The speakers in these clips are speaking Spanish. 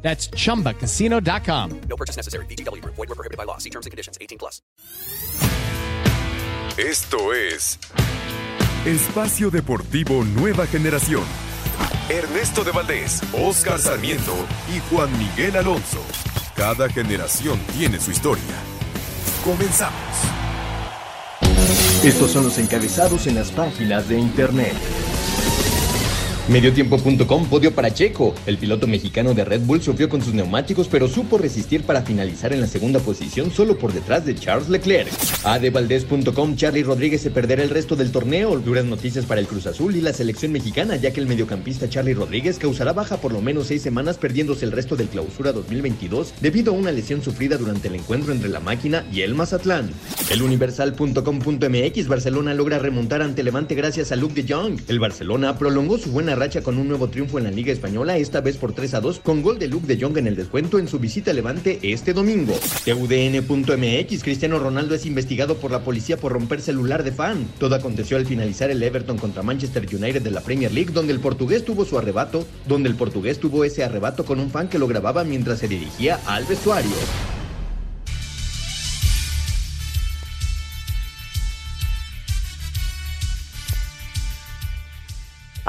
That's chumbacasino.com. No purchase necessary. BGW. Void were prohibited by law. See terms and conditions. 18 plus. Esto es Espacio Deportivo Nueva Generación. Ernesto de Valdés, Oscar Sarmiento y Juan Miguel Alonso. Cada generación tiene su historia. Comenzamos. Estos son los encabezados en las páginas de internet. Mediotiempo.com podio para Checo. El piloto mexicano de Red Bull sufrió con sus neumáticos, pero supo resistir para finalizar en la segunda posición solo por detrás de Charles Leclerc. Adevaldez.com Charlie Rodríguez se perderá el resto del torneo. Duras noticias para el Cruz Azul y la selección mexicana, ya que el mediocampista Charlie Rodríguez causará baja por lo menos seis semanas, perdiéndose el resto del clausura 2022 debido a una lesión sufrida durante el encuentro entre la máquina y el Mazatlán. El Universal.com.mx Barcelona logra remontar ante Levante gracias a Luke de Jong. El Barcelona prolongó su buena racha con un nuevo triunfo en la Liga Española, esta vez por 3 a 2, con gol de Luke de Jong en el descuento en su visita a Levante este domingo. TUDN.mx Cristiano Ronaldo es investigado por la policía por romper celular de fan. Todo aconteció al finalizar el Everton contra Manchester United de la Premier League, donde el portugués tuvo su arrebato, donde el portugués tuvo ese arrebato con un fan que lo grababa mientras se dirigía al vestuario.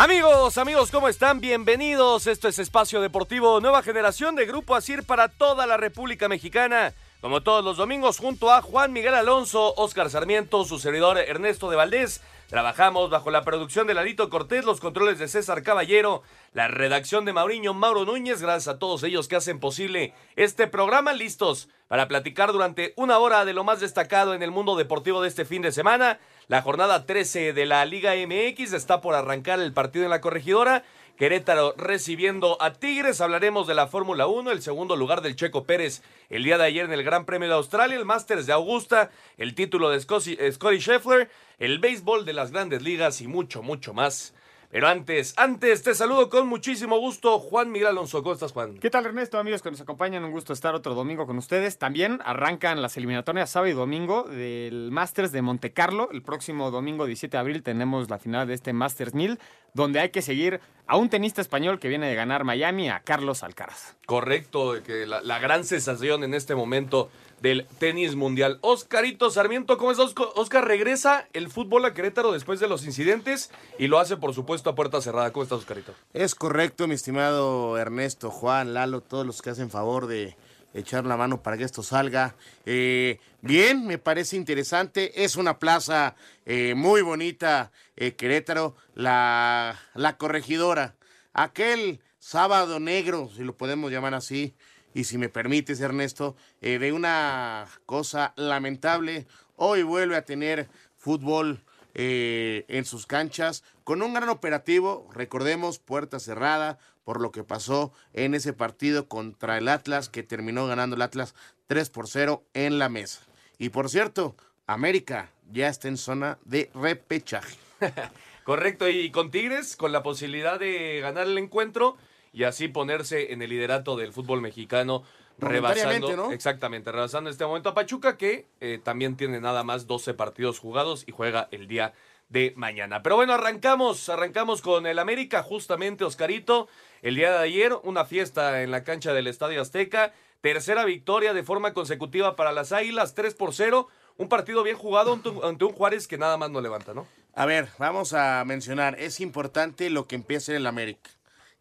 Amigos, amigos, ¿cómo están? Bienvenidos. Esto es Espacio Deportivo Nueva Generación de Grupo Asir para toda la República Mexicana. Como todos los domingos, junto a Juan Miguel Alonso, Oscar Sarmiento, su servidor Ernesto de Valdés. Trabajamos bajo la producción de Lalito Cortés, los controles de César Caballero, la redacción de Mauriño Mauro Núñez. Gracias a todos ellos que hacen posible este programa. Listos para platicar durante una hora de lo más destacado en el mundo deportivo de este fin de semana. La jornada 13 de la Liga MX está por arrancar el partido en la corregidora. Querétaro recibiendo a Tigres. Hablaremos de la Fórmula 1, el segundo lugar del Checo Pérez el día de ayer en el Gran Premio de Australia, el Masters de Augusta, el título de Scotty, Scheffler, el béisbol de las grandes ligas y mucho, mucho más. Pero antes, antes te saludo con muchísimo gusto, Juan Miguel Alonso. ¿Cómo estás, Juan? ¿Qué tal, Ernesto? Amigos que nos acompañan, un gusto estar otro domingo con ustedes. También arrancan las eliminatorias sábado y domingo del Masters de Monte Carlo. El próximo domingo 17 de abril tenemos la final de este Masters 1000, donde hay que seguir a un tenista español que viene de ganar Miami, a Carlos Alcaraz. Correcto, que la, la gran sensación en este momento del tenis mundial. Oscarito Sarmiento, ¿cómo estás? Oscar regresa el fútbol a Querétaro después de los incidentes y lo hace, por supuesto, a puerta cerrada. ¿Cómo estás, Oscarito? Es correcto, mi estimado Ernesto, Juan, Lalo, todos los que hacen favor de echar la mano para que esto salga. Eh, bien, me parece interesante. Es una plaza eh, muy bonita, eh, Querétaro, la, la corregidora. Aquel sábado negro, si lo podemos llamar así, y si me permites, Ernesto, eh, de una cosa lamentable. Hoy vuelve a tener fútbol eh, en sus canchas con un gran operativo, recordemos, puerta cerrada por lo que pasó en ese partido contra el Atlas, que terminó ganando el Atlas 3 por 0 en la mesa. Y por cierto, América ya está en zona de repechaje. Correcto, y con Tigres, con la posibilidad de ganar el encuentro y así ponerse en el liderato del fútbol mexicano, rebasando, ¿no? exactamente, rebasando en este momento a Pachuca, que eh, también tiene nada más 12 partidos jugados y juega el día de mañana. Pero bueno, arrancamos, arrancamos con el América, justamente, Oscarito, el día de ayer, una fiesta en la cancha del Estadio Azteca, tercera victoria de forma consecutiva para las Águilas, 3 por 0, un partido bien jugado ante un, ante un Juárez que nada más no levanta, ¿no? A ver, vamos a mencionar, es importante lo que empieza en el América.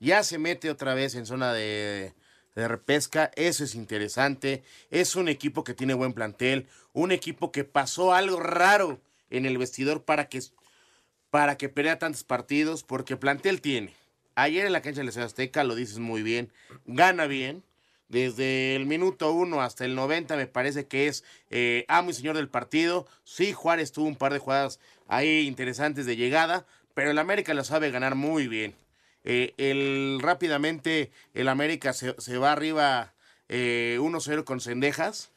Ya se mete otra vez en zona de, de repesca, eso es interesante. Es un equipo que tiene buen plantel, un equipo que pasó algo raro en el vestidor para que, para que pelea tantos partidos, porque plantel tiene. Ayer en la cancha del Estadio Azteca, lo dices muy bien, gana bien. Desde el minuto uno hasta el 90 me parece que es eh, amo y señor del partido. Sí, Juárez tuvo un par de jugadas ahí interesantes de llegada, pero el América lo sabe ganar muy bien. Eh, el, rápidamente el América se, se va arriba eh, 1-0 con Cendejas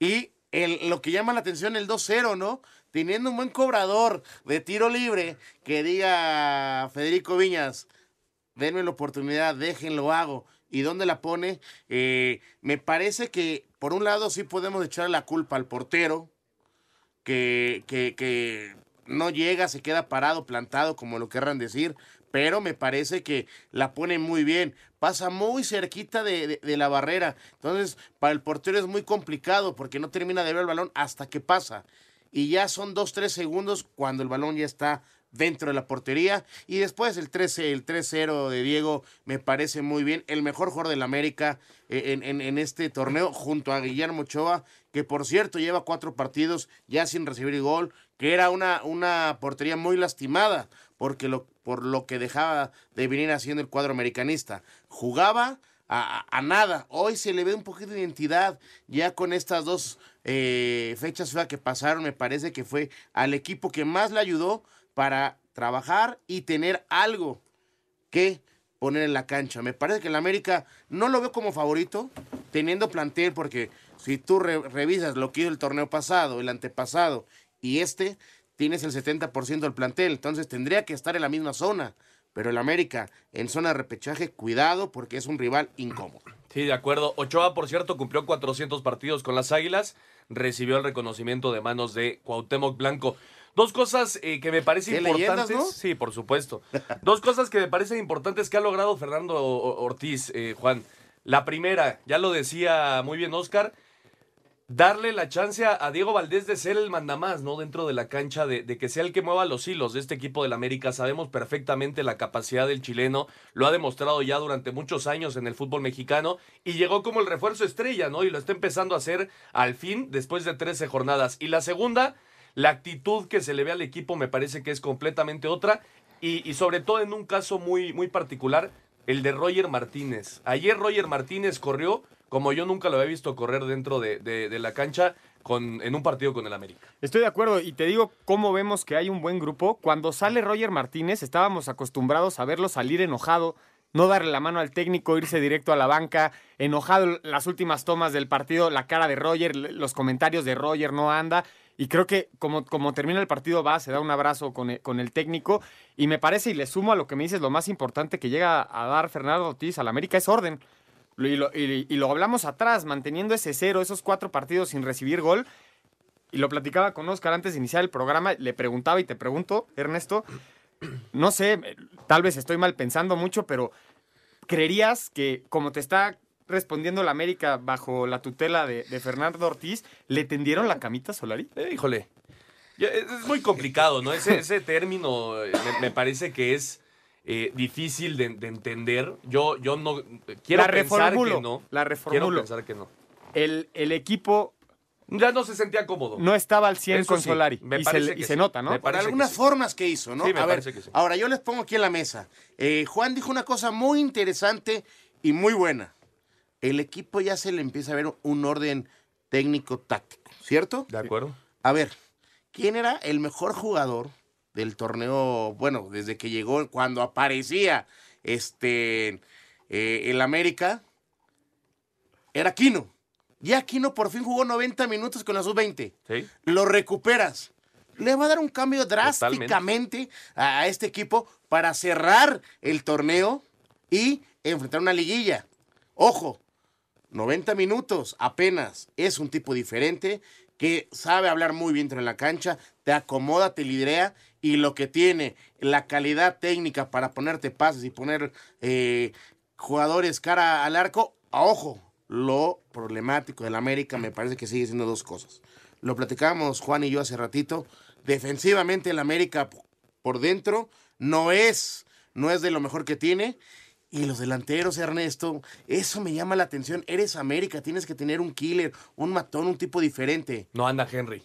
y el, lo que llama la atención el 2-0, ¿no? Teniendo un buen cobrador de tiro libre que diga Federico Viñas, denme la oportunidad, déjenlo hago. ¿Y dónde la pone? Eh, me parece que, por un lado, sí podemos echar la culpa al portero, que, que, que no llega, se queda parado, plantado, como lo querrán decir, pero me parece que la pone muy bien. Pasa muy cerquita de, de- la barrera. Entonces, para el portero es muy complicado porque no termina de ver el balón hasta que pasa. Y ya son dos, tres segundos cuando el balón ya está dentro de la portería. Y después el 13, el 3-0 de Diego me parece muy bien. El mejor jugador del América eh, en, en- en este torneo junto a Guillermo Ochoa, que por cierto lleva cuatro partidos ya sin recibir gol, que era una, una portería muy lastimada porque lo, por lo que dejaba de venir haciendo el cuadro americanista. Jugaba a, nada. Hoy se le ve un poquito de identidad ya con estas dos eh, fechas que pasaron. Me parece que fue al equipo que más le ayudó para trabajar y tener algo que poner en la cancha. Me parece que el América no lo veo como favorito, teniendo plantel, porque si tú re- revisas lo que hizo el torneo pasado, el antepasado y este, tienes el 70% del plantel, entonces tendría que estar en la misma zona. Pero el América en zona de repechaje, cuidado porque es un rival incómodo. Sí, de acuerdo. Ochoa, por cierto, cumplió 400 partidos con las Águilas. Recibió el reconocimiento de manos de Cuauhtémoc Blanco. Dos cosas eh, que me parecen ¿Qué importantes. leyendas, no? Sí, por supuesto. Dos cosas que me parecen importantes que ha logrado Fernando Ortiz, eh, Juan. La primera, ya lo decía muy bien Oscar, darle la chance a, Diego Valdés de ser el mandamás, ¿no? Dentro de la cancha, de, de que sea el que mueva los hilos de este equipo del América. Sabemos perfectamente la capacidad del chileno, lo ha demostrado ya durante muchos años en el fútbol mexicano y llegó como el refuerzo estrella, ¿no? Y lo está empezando a hacer al fin después de 13 jornadas. Y la segunda, la actitud que se le ve al equipo me parece que es completamente otra y, y sobre todo en un caso muy, muy particular, el de Roger Martínez. Ayer Roger Martínez corrió como yo nunca lo había visto correr dentro de, de- la cancha con, en un partido con el América. Estoy de acuerdo y te digo cómo vemos que hay un buen grupo. Cuando sale Roger Martínez estábamos acostumbrados a verlo salir enojado, no darle la mano al técnico, irse directo a la banca, enojado las últimas tomas del partido, la cara de Roger, los comentarios de Roger no anda. Y creo que como, como termina el partido va, se da un abrazo con el, con el técnico y me parece, y le sumo a lo que me dices, lo más importante que llega a dar Fernando Ortiz al América es orden. Y lo, hablamos atrás, manteniendo ese cero, esos cuatro partidos sin recibir gol. Y lo platicaba con Oscar antes de iniciar el programa. Le preguntaba y te pregunto, Ernesto, no sé, tal vez estoy mal pensando mucho, pero ¿creerías que como te está respondiendo la América bajo la tutela de, Fernando Ortiz, le tendieron la camita a Solari? Eh, híjole, es muy complicado, ¿no? Ese, ese término eh, me parece que es eh, difícil de, de entender. Yo, yo no quiero La pensar que no. la Quiero reformulo. pensar que no. El, el equipo Ya no se sentía cómodo. no estaba al 100 Eso con sí, Solari. me y se, parece le- que y sí. se nota, ¿no? Por algunas sí. formas que hizo, ¿no? Sí, me a ver, parece que sí. ahora yo les pongo aquí en la mesa. Eh, Juan dijo una cosa muy interesante y muy buena. El equipo ya se le empieza a ver un orden técnico táctico, ¿cierto? De acuerdo. A ver, ¿quién era el mejor jugador del torneo? Bueno, desde que llegó, cuando aparecía este eh, el América, era Quino. Ya Quino por fin jugó 90 minutos con la sub-20 Sí. lo recuperas. Le va a dar un cambio drásticamente a, a este equipo para cerrar el torneo y enfrentar una liguilla. Ojo, 90 minutos apenas. Es un tipo diferente que sabe hablar muy bien dentro de la cancha, te acomoda, te liderea y lo que tiene, la calidad técnica para ponerte pases y poner eh, jugadores cara al arco, a ojo, lo problemático del América me parece que sigue siendo dos cosas. Lo platicábamos Juan y yo hace ratito. Defensivamente el América por dentro no es, no es de lo mejor que tiene. Y los delanteros, Ernesto, eso me llama la atención. Eres América, tienes que tener un killer, un matón, un tipo diferente. No anda Henry.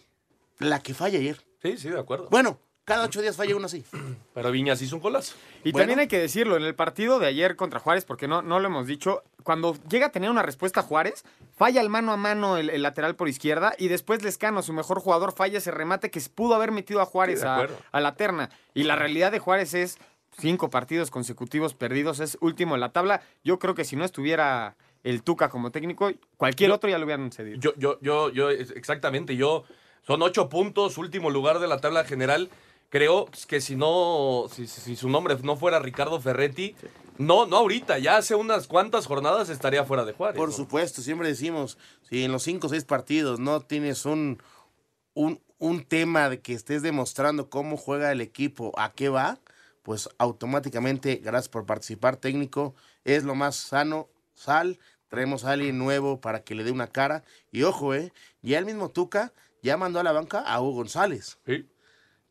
La que falla ayer. Sí, sí, de acuerdo. Bueno, cada ocho días falla uno así. Pero Viñas hizo un golazo. Y Bueno. también hay que decirlo, en el partido de ayer contra Juárez, porque no, no lo hemos dicho, cuando llega a tener una respuesta Juárez, falla el mano a mano el, el lateral por izquierda y después Lescano, su mejor jugador, falla ese remate que pudo haber metido a Juárez Sí, a, la terna. Y la realidad de Juárez es cinco partidos consecutivos perdidos, es último en la tabla. Yo creo que si no estuviera el Tuca como técnico, cualquier Yo- otro ya lo hubieran cedido. Yo, yo, yo, yo, exactamente, yo, son ocho puntos, último lugar de la tabla general. Creo que si no, si, su nombre no fuera Ricardo Ferretti, no, no ahorita, ya hace unas cuantas jornadas estaría fuera de Juárez. Por ¿no? supuesto, siempre decimos, si en los cinco o seis partidos no tienes un, un, un tema de que estés demostrando cómo juega el equipo, a qué va, pues automáticamente, gracias por participar técnico, es lo más sano, sal, traemos a alguien nuevo para que le dé una cara. Y ojo, eh, ya el mismo Tuca ya mandó a la banca a Hugo González. Sí.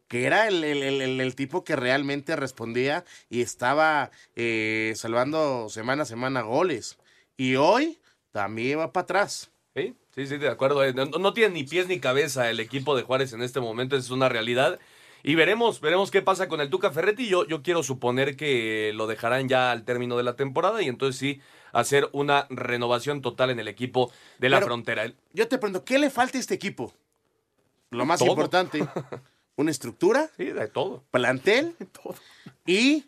Que era el, el- el- tipo que realmente respondía y estaba eh, salvando semana a semana goles. Y hoy también va para atrás. Sí, sí, sí, de acuerdo. Eh, No, no tiene ni pies ni cabeza el equipo de Juárez en este momento, es una realidad. Y veremos, veremos qué pasa con el Tuca Ferretti. Yo, yo quiero suponer que lo dejarán ya al término de la temporada y entonces sí hacer una renovación total en el equipo de la Pero- frontera. Yo te pregunto, ¿qué le falta a este equipo? Lo más Todo. importante, una estructura, Sí, de todo. plantel y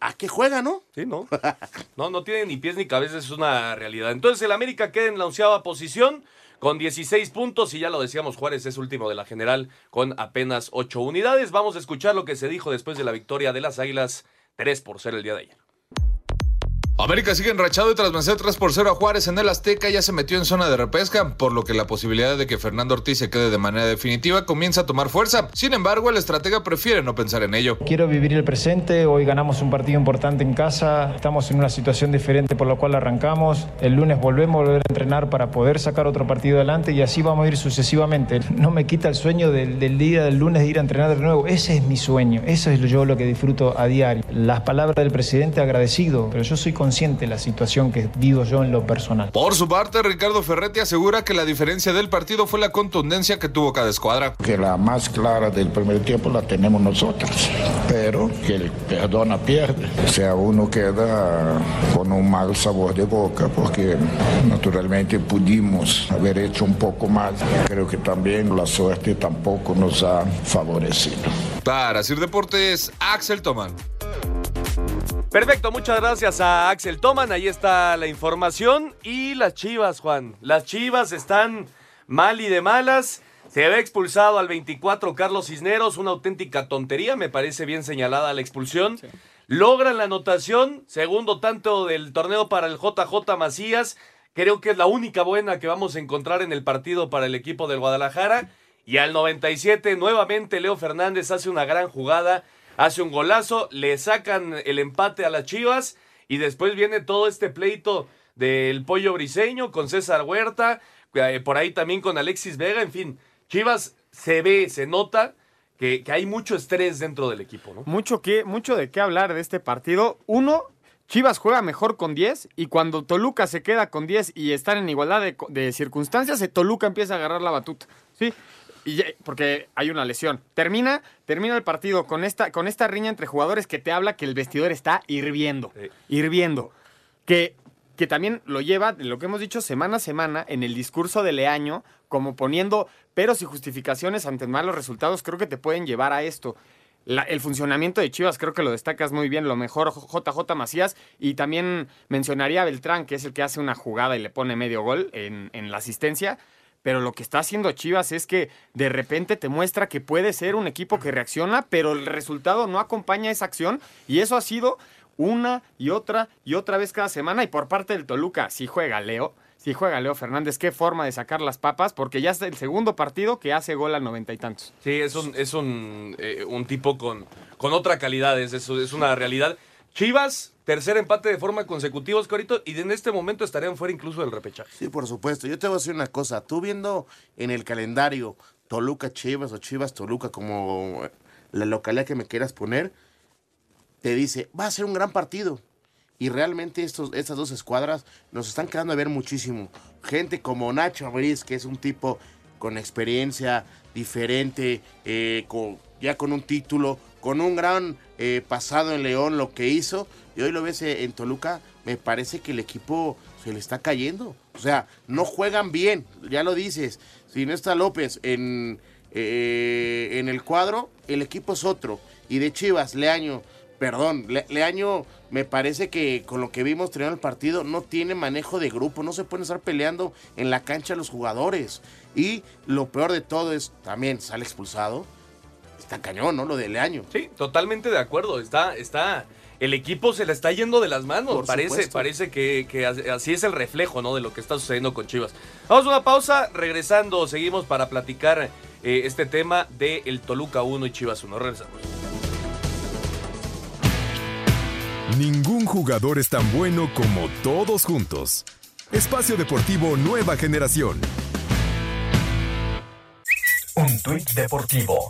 a qué juega, ¿no? Sí, ¿no? No, no tiene ni pies ni cabeza, es una realidad. Entonces el América queda en la onceava posición con 16 puntos y ya lo decíamos, Juárez es último de la general con apenas 8 unidades. Vamos a escuchar lo que se dijo después de la victoria de las Águilas 3 por 0 el día de ayer. América sigue enrachado y tras vencer 3 por 0 a Juárez en el Azteca ya se metió en zona de repesca, por lo que la posibilidad de que Fernando Ortiz se quede de manera definitiva comienza a tomar fuerza. Sin embargo, el estratega prefiere no pensar en ello. Quiero vivir el presente, hoy ganamos un partido importante en casa, estamos en una situación diferente por la cual arrancamos, el lunes volvemos a volver a entrenar para poder sacar otro partido adelante y así vamos a ir sucesivamente. No me quita el sueño del, día del lunes de ir a entrenar de nuevo, ese es mi sueño, eso es yo lo que disfruto a diario. Las palabras del presidente agradecido, pero yo soy consciente de la situación que vivo yo en lo personal. Por su parte, Ricardo Ferretti asegura que la diferencia del partido fue la contundencia que tuvo cada escuadra. que la más clara del primer tiempo la tenemos nosotros, pero que el perdona pierde. O sea, uno queda con un mal sabor de boca porque naturalmente pudimos haber hecho un poco más. Creo que también la suerte tampoco nos ha favorecido. Para Sir Deportes, Axel Tomán. Perfecto, muchas gracias a Axel Toman. Ahí está la información. Y las chivas, Juan. Las chivas están mal y de malas. Se había expulsado al 24 Carlos Cisneros, una auténtica tontería, me parece bien señalada la expulsión. Logran la anotación, segundo tanto del torneo para el JJ Macías. Creo que es la única buena que vamos a encontrar en el partido para el equipo del Guadalajara. Y al 97, nuevamente Leo Fernández hace una gran jugada, hace un golazo, le sacan el empate a las Chivas y después viene todo este pleito del pollo briseño con César Huerta, eh, por ahí también con Alexis Vega, en fin, Chivas se ve, se nota que, hay mucho estrés dentro del equipo, ¿no? Mucho, que, mucho de qué hablar de este partido. Uno, Chivas juega mejor con 10 y cuando Toluca se queda con 10 y están en igualdad de, de circunstancias, Toluca empieza a agarrar la batuta. ¿sí? Y ya- porque hay una lesión. Termina, termina el partido con esta, con esta riña entre jugadores que te habla que el vestidor está hirviendo. Sí. Hirviendo. Que, que también lo lleva, de lo que hemos dicho semana a semana, en el discurso de Leaño, como poniendo peros y justificaciones ante malos resultados, creo que te pueden llevar a esto. La- el funcionamiento de Chivas creo que lo destacas muy bien, lo mejor JJ Macías y también mencionaría a Beltrán, que es el que hace una jugada y le pone medio gol en, en la asistencia, pero lo que está haciendo Chivas es que de repente te muestra que puede ser un equipo que reacciona, pero el resultado no acompaña esa acción y eso ha sido una y otra y otra vez cada semana y por parte del Toluca, si juega Leo. Si juega Leo Fernández, qué forma de sacar las papas, porque ya es el segundo partido que hace gol al noventa y tantos. Sí, es un, es un, eh, un tipo con, con otra calidad, es, es, es una realidad. Chivas, tercer empate de forma consecutiva, Oscarito, y en este momento estarían fuera incluso del repechaje. Sí, por supuesto. Yo te voy a decir una cosa. Tú viendo en el calendario Toluca Chivas o Chivas Toluca como eh, la localidad que me quieras poner, te dice, va a ser un gran partido. Y realmente estos, estas dos escuadras nos están quedando a ver muchísimo. Gente como Nacho Ambriz, que es un tipo con experiencia diferente, eh, con- ya con un título, con un gran eh, pasado en León, lo que hizo. Y hoy lo ves eh, en Toluca, me parece que el equipo se le está cayendo. O sea, no juegan bien, ya lo dices. Si no está López en, eh, en el cuadro, el equipo es otro. Y de Chivas, Leaño, perdón, Le- Leaño me parece que con lo que vimos terminando el partido no tiene manejo de grupo, no se pueden estar peleando en la cancha los jugadores. Y lo peor de todo es, también sale expulsado. Está cañón, ¿no? Lo de Leaño. Sí, totalmente de acuerdo. Está, está, el equipo se le está yendo de las manos. Por parece, supuesto. parece que, que as- así es el reflejo, ¿no? De lo que está sucediendo con Chivas. Vamos a una pausa, regresando, seguimos para platicar eh, este tema de el Toluca 1 y Chivas 1. Regresamos. Ningún jugador es tan bueno como todos juntos. Espacio Deportivo Nueva Generación. Un tuit deportivo.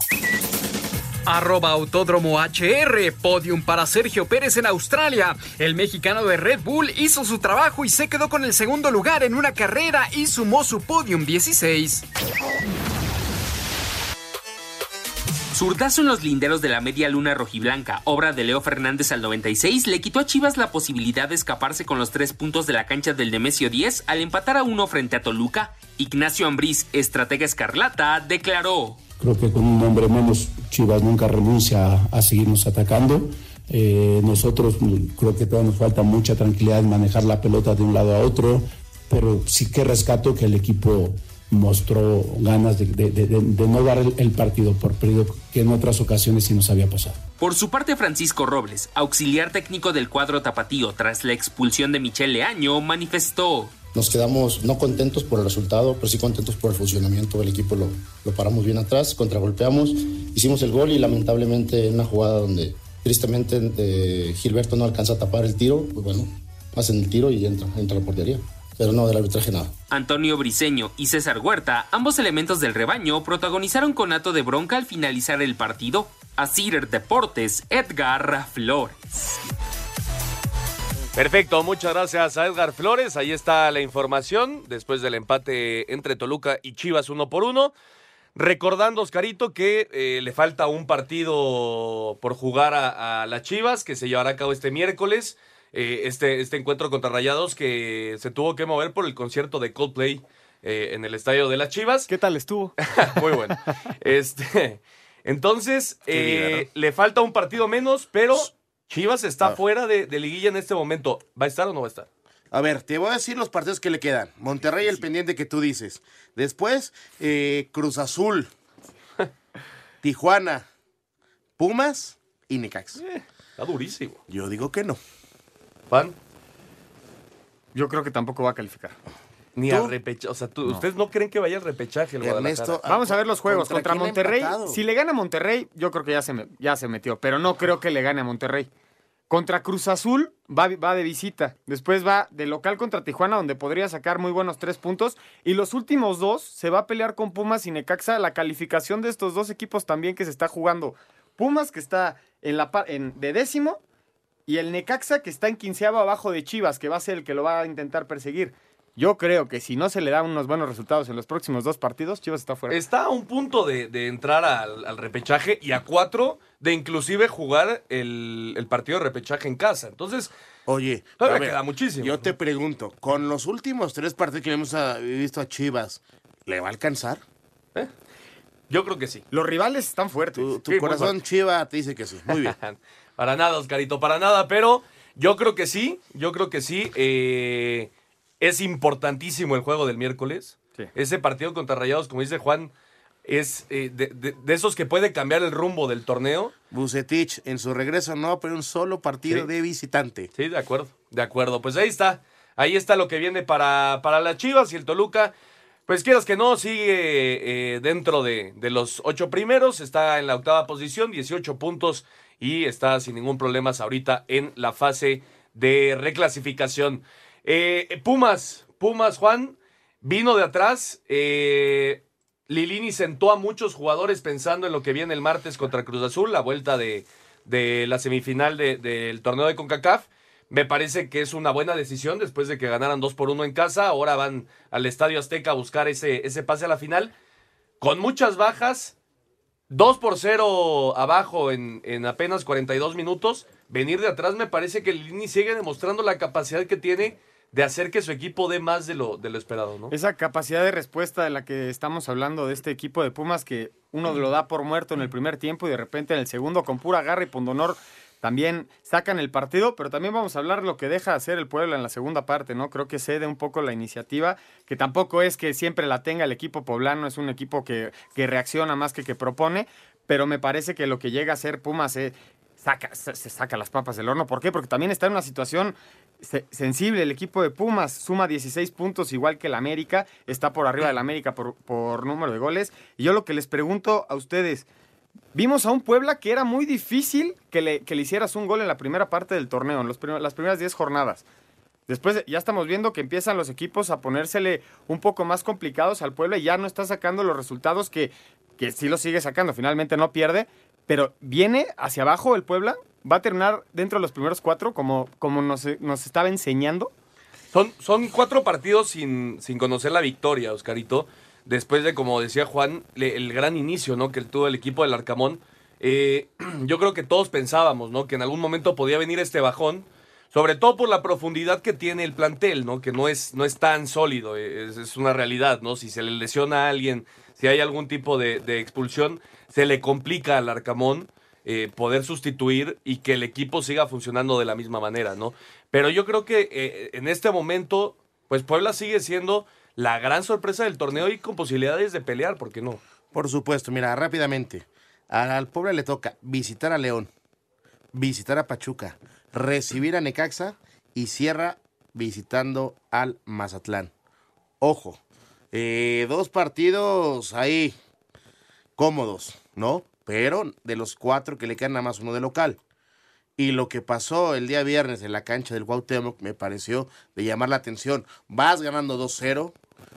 Arroba Autódromo HR, podium para Sergio Pérez en Australia. El mexicano de Red Bull hizo su trabajo y se quedó con el segundo lugar en una carrera y sumó su podium 16. Zurdazo en los linderos de la media luna rojiblanca, obra de Leo Fernández al 96, le quitó a Chivas la posibilidad de escaparse con los tres puntos de la cancha del Nemesio 10 al empatar a uno frente a Toluca. Ignacio Ambriz, estratega escarlata, declaró. Creo que con un hombre menos Chivas nunca renuncia a, seguirnos atacando. Eh, nosotros mm, creo que todavía nos falta mucha tranquilidad en manejar la pelota de un lado a otro, pero sí que rescato que el equipo mostró ganas de, no dar el, partido por perdido que en otras ocasiones sí nos había pasado. Por su parte, Francisco Robles, auxiliar técnico del cuadro tapatío tras la expulsión de Michel Leaño, manifestó. Nos quedamos no contentos por el resultado, pero sí contentos por el funcionamiento del equipo. Lo, lo paramos bien atrás, contragolpeamos, hicimos el gol y lamentablemente en una jugada donde tristemente Gilberto no alcanza a tapar el tiro, pues bueno, hacen el tiro y entra, entra a la portería. Pero no, del arbitraje nada. Antonio Briseño y César Huerta, ambos elementos del rebaño, protagonizaron con ato de bronca al finalizar el partido. A Cider Deportes, Edgar Flores. Perfecto, muchas gracias a Edgar Flores. Ahí está la información después del empate entre Toluca y Chivas uno por uno. Recordando, Oscarito, que eh, le falta un partido por jugar a, a las Chivas que se llevará a cabo este miércoles. Eh, este, este encuentro contra Rayados que se tuvo que mover por el concierto de Coldplay eh, en el estadio de las Chivas. ¿Qué tal estuvo? Muy bueno. Este, entonces, le falta un partido menos, pero Chivas está Ah. fuera de, de liguilla en este momento. ¿Va a estar o no va a estar? A ver, te voy a decir los partidos que le quedan. Monterrey, el pendiente que tú dices. Después, eh, Cruz Azul, Tijuana, Pumas y Necax. Está durísimo. Yo digo que no. Juan. Yo creo que tampoco va a calificar. Ni ¿Tú? a repechaje. O sea, tú- ¿ustedes no creen que vaya al repechaje el Ernesto, Guadalajara? Vamos a ver los juegos. ¿Contra Monterrey, si le gana a Monterrey, yo creo que ya se, me- ya se metió, pero no creo que le gane a Monterrey. Contra Cruz Azul va, va de visita. Después va de local contra Tijuana, donde podría sacar muy buenos tres puntos. Y los últimos dos se va a pelear con Pumas y Necaxa. La calificación de estos dos equipos también que se está jugando. Pumas que está en la, par- en, de décimo y el Necaxa que está en quinceavo abajo de Chivas, que va a ser el que lo va a intentar perseguir. Yo creo que si no se le dan unos buenos resultados en los próximos dos partidos, Chivas está fuera. Está a un punto de, de entrar al, al repechaje y a cuatro de inclusive jugar el, el partido de repechaje en casa. Entonces, Oye, Todavía ver, queda muchísimo. Yo te pregunto, con los últimos tres partidos que hemos ah, visto a Chivas, ¿le va a alcanzar? yo creo que sí. Los rivales están fuertes. Tu, tu Sí, muy corazón fuerte. Chiva te dice que sí. Muy bien. Para nada, Oscarito, para nada, pero yo creo que sí, yo creo que sí. eh, es importantísimo el juego del miércoles. Sí. Ese partido contra Rayados, como dice Juan, es eh, de, de- de esos que puede cambiar el rumbo del torneo. Bucetich en su regreso no, pero un solo partido Sí. de visitante. Sí, de acuerdo, de acuerdo. Pues ahí está, ahí está lo que viene para, para las Chivas y el Toluca. Pues quieras que no, sigue eh, dentro de, de los ocho primeros, está en la octava posición, 18 puntos y está sin ningún problema ahorita en la fase de reclasificación. Eh, Pumas, Pumas, Juan, vino de atrás. eh, Lilini sentó a muchos jugadores pensando en lo que viene el martes contra Cruz Azul, la vuelta de, la semifinal de- del torneo de CONCACAF. Me parece que es una buena decisión después de que ganaran 2 por 1 en casa. Ahora van al Estadio Azteca a buscar ese, pase a la final. Con muchas bajas, 2 por 0 abajo en, en apenas 42 minutos. Venir de atrás me parece que Lini sigue demostrando la capacidad que tiene de hacer que su equipo dé más de lo, de lo esperado, ¿no? Esa capacidad de respuesta de la que estamos hablando de este equipo de Pumas que uno lo da por muerto en el primer tiempo y de repente en el segundo con pura garra y pundonor también sacan el partido, pero también vamos a hablar lo que deja hacer el Puebla en la segunda parte, ¿no? Creo que cede un poco la iniciativa, que tampoco es que siempre la tenga el equipo poblano, es un equipo que, que reacciona más que que propone, pero me parece que lo que llega a ser Pumas se saca, se, saca las papas del horno. ¿Por qué? Porque también está en una situación sensible. El equipo de Pumas suma 16 puntos, igual que el América, está por arriba del América por, por número de goles. Y yo lo que les pregunto a ustedes, vimos a un Puebla que era muy difícil que le, que le hicieras un gol en la primera parte del torneo, en las primeras 10 jornadas. Después ya estamos viendo que empiezan los equipos a ponérsele un poco más complicados al Puebla y ya no está sacando los resultados que, que sí lo sigue sacando. Finalmente no pierde, pero viene hacia abajo el Puebla. Va a terminar dentro de los primeros cuatro, como, como nos, nos estaba enseñando. Son, son cuatro partidos sin, sin conocer la victoria, Oscarito. Después de, como decía Juan, el gran inicio ¿no? que tuvo el equipo del Arcamón. Eh, yo creo que todos pensábamos ¿no? que en algún momento podía venir este bajón. Sobre todo por la profundidad que tiene el plantel, ¿no? Que no es, no es tan sólido, es, es una realidad, ¿no? Si se le lesiona a alguien, si hay algún tipo de, de expulsión, se le complica al Arcamón eh, poder sustituir y que el equipo siga funcionando de la misma manera, ¿no? Pero yo creo que eh, en este momento, pues Puebla sigue siendo la gran sorpresa del torneo y con posibilidades de pelear, ¿por qué no? Por supuesto, mira, rápidamente. Al Puebla le toca visitar a León, visitar a Pachuca, recibir a Necaxa y cierra visitando al Mazatlán. Ojo, eh, dos partidos ahí cómodos, ¿no? Pero de los cuatro que le quedan nada más uno de local. Y lo que pasó el día viernes en la cancha del Cuauhtémoc me pareció de llamar la atención. Vas ganando 2-0,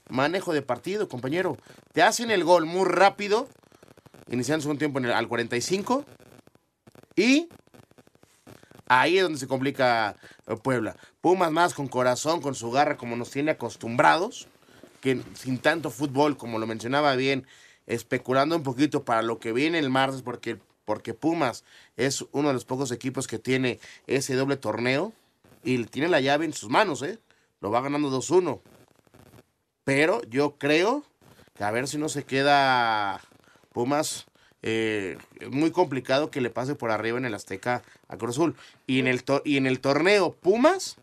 manejo de partido, compañero. Te hacen el gol muy rápido, iniciando un tiempo al 45, y ahí es donde se complica eh, Puebla. Pumas más con corazón, con su garra, como nos tiene acostumbrados, que sin tanto fútbol, como lo mencionaba bien, especulando un poquito para lo que viene el martes, porque, porque Pumas es uno de los pocos equipos que tiene ese doble torneo y tiene la llave en sus manos, ¿eh? Lo va ganando 2-1. Pero yo creo que a ver si no se queda Pumas. eh, muy complicado que le pase por arriba en el Azteca a Cruz Azul. Y en el, y en el torneo Pumas,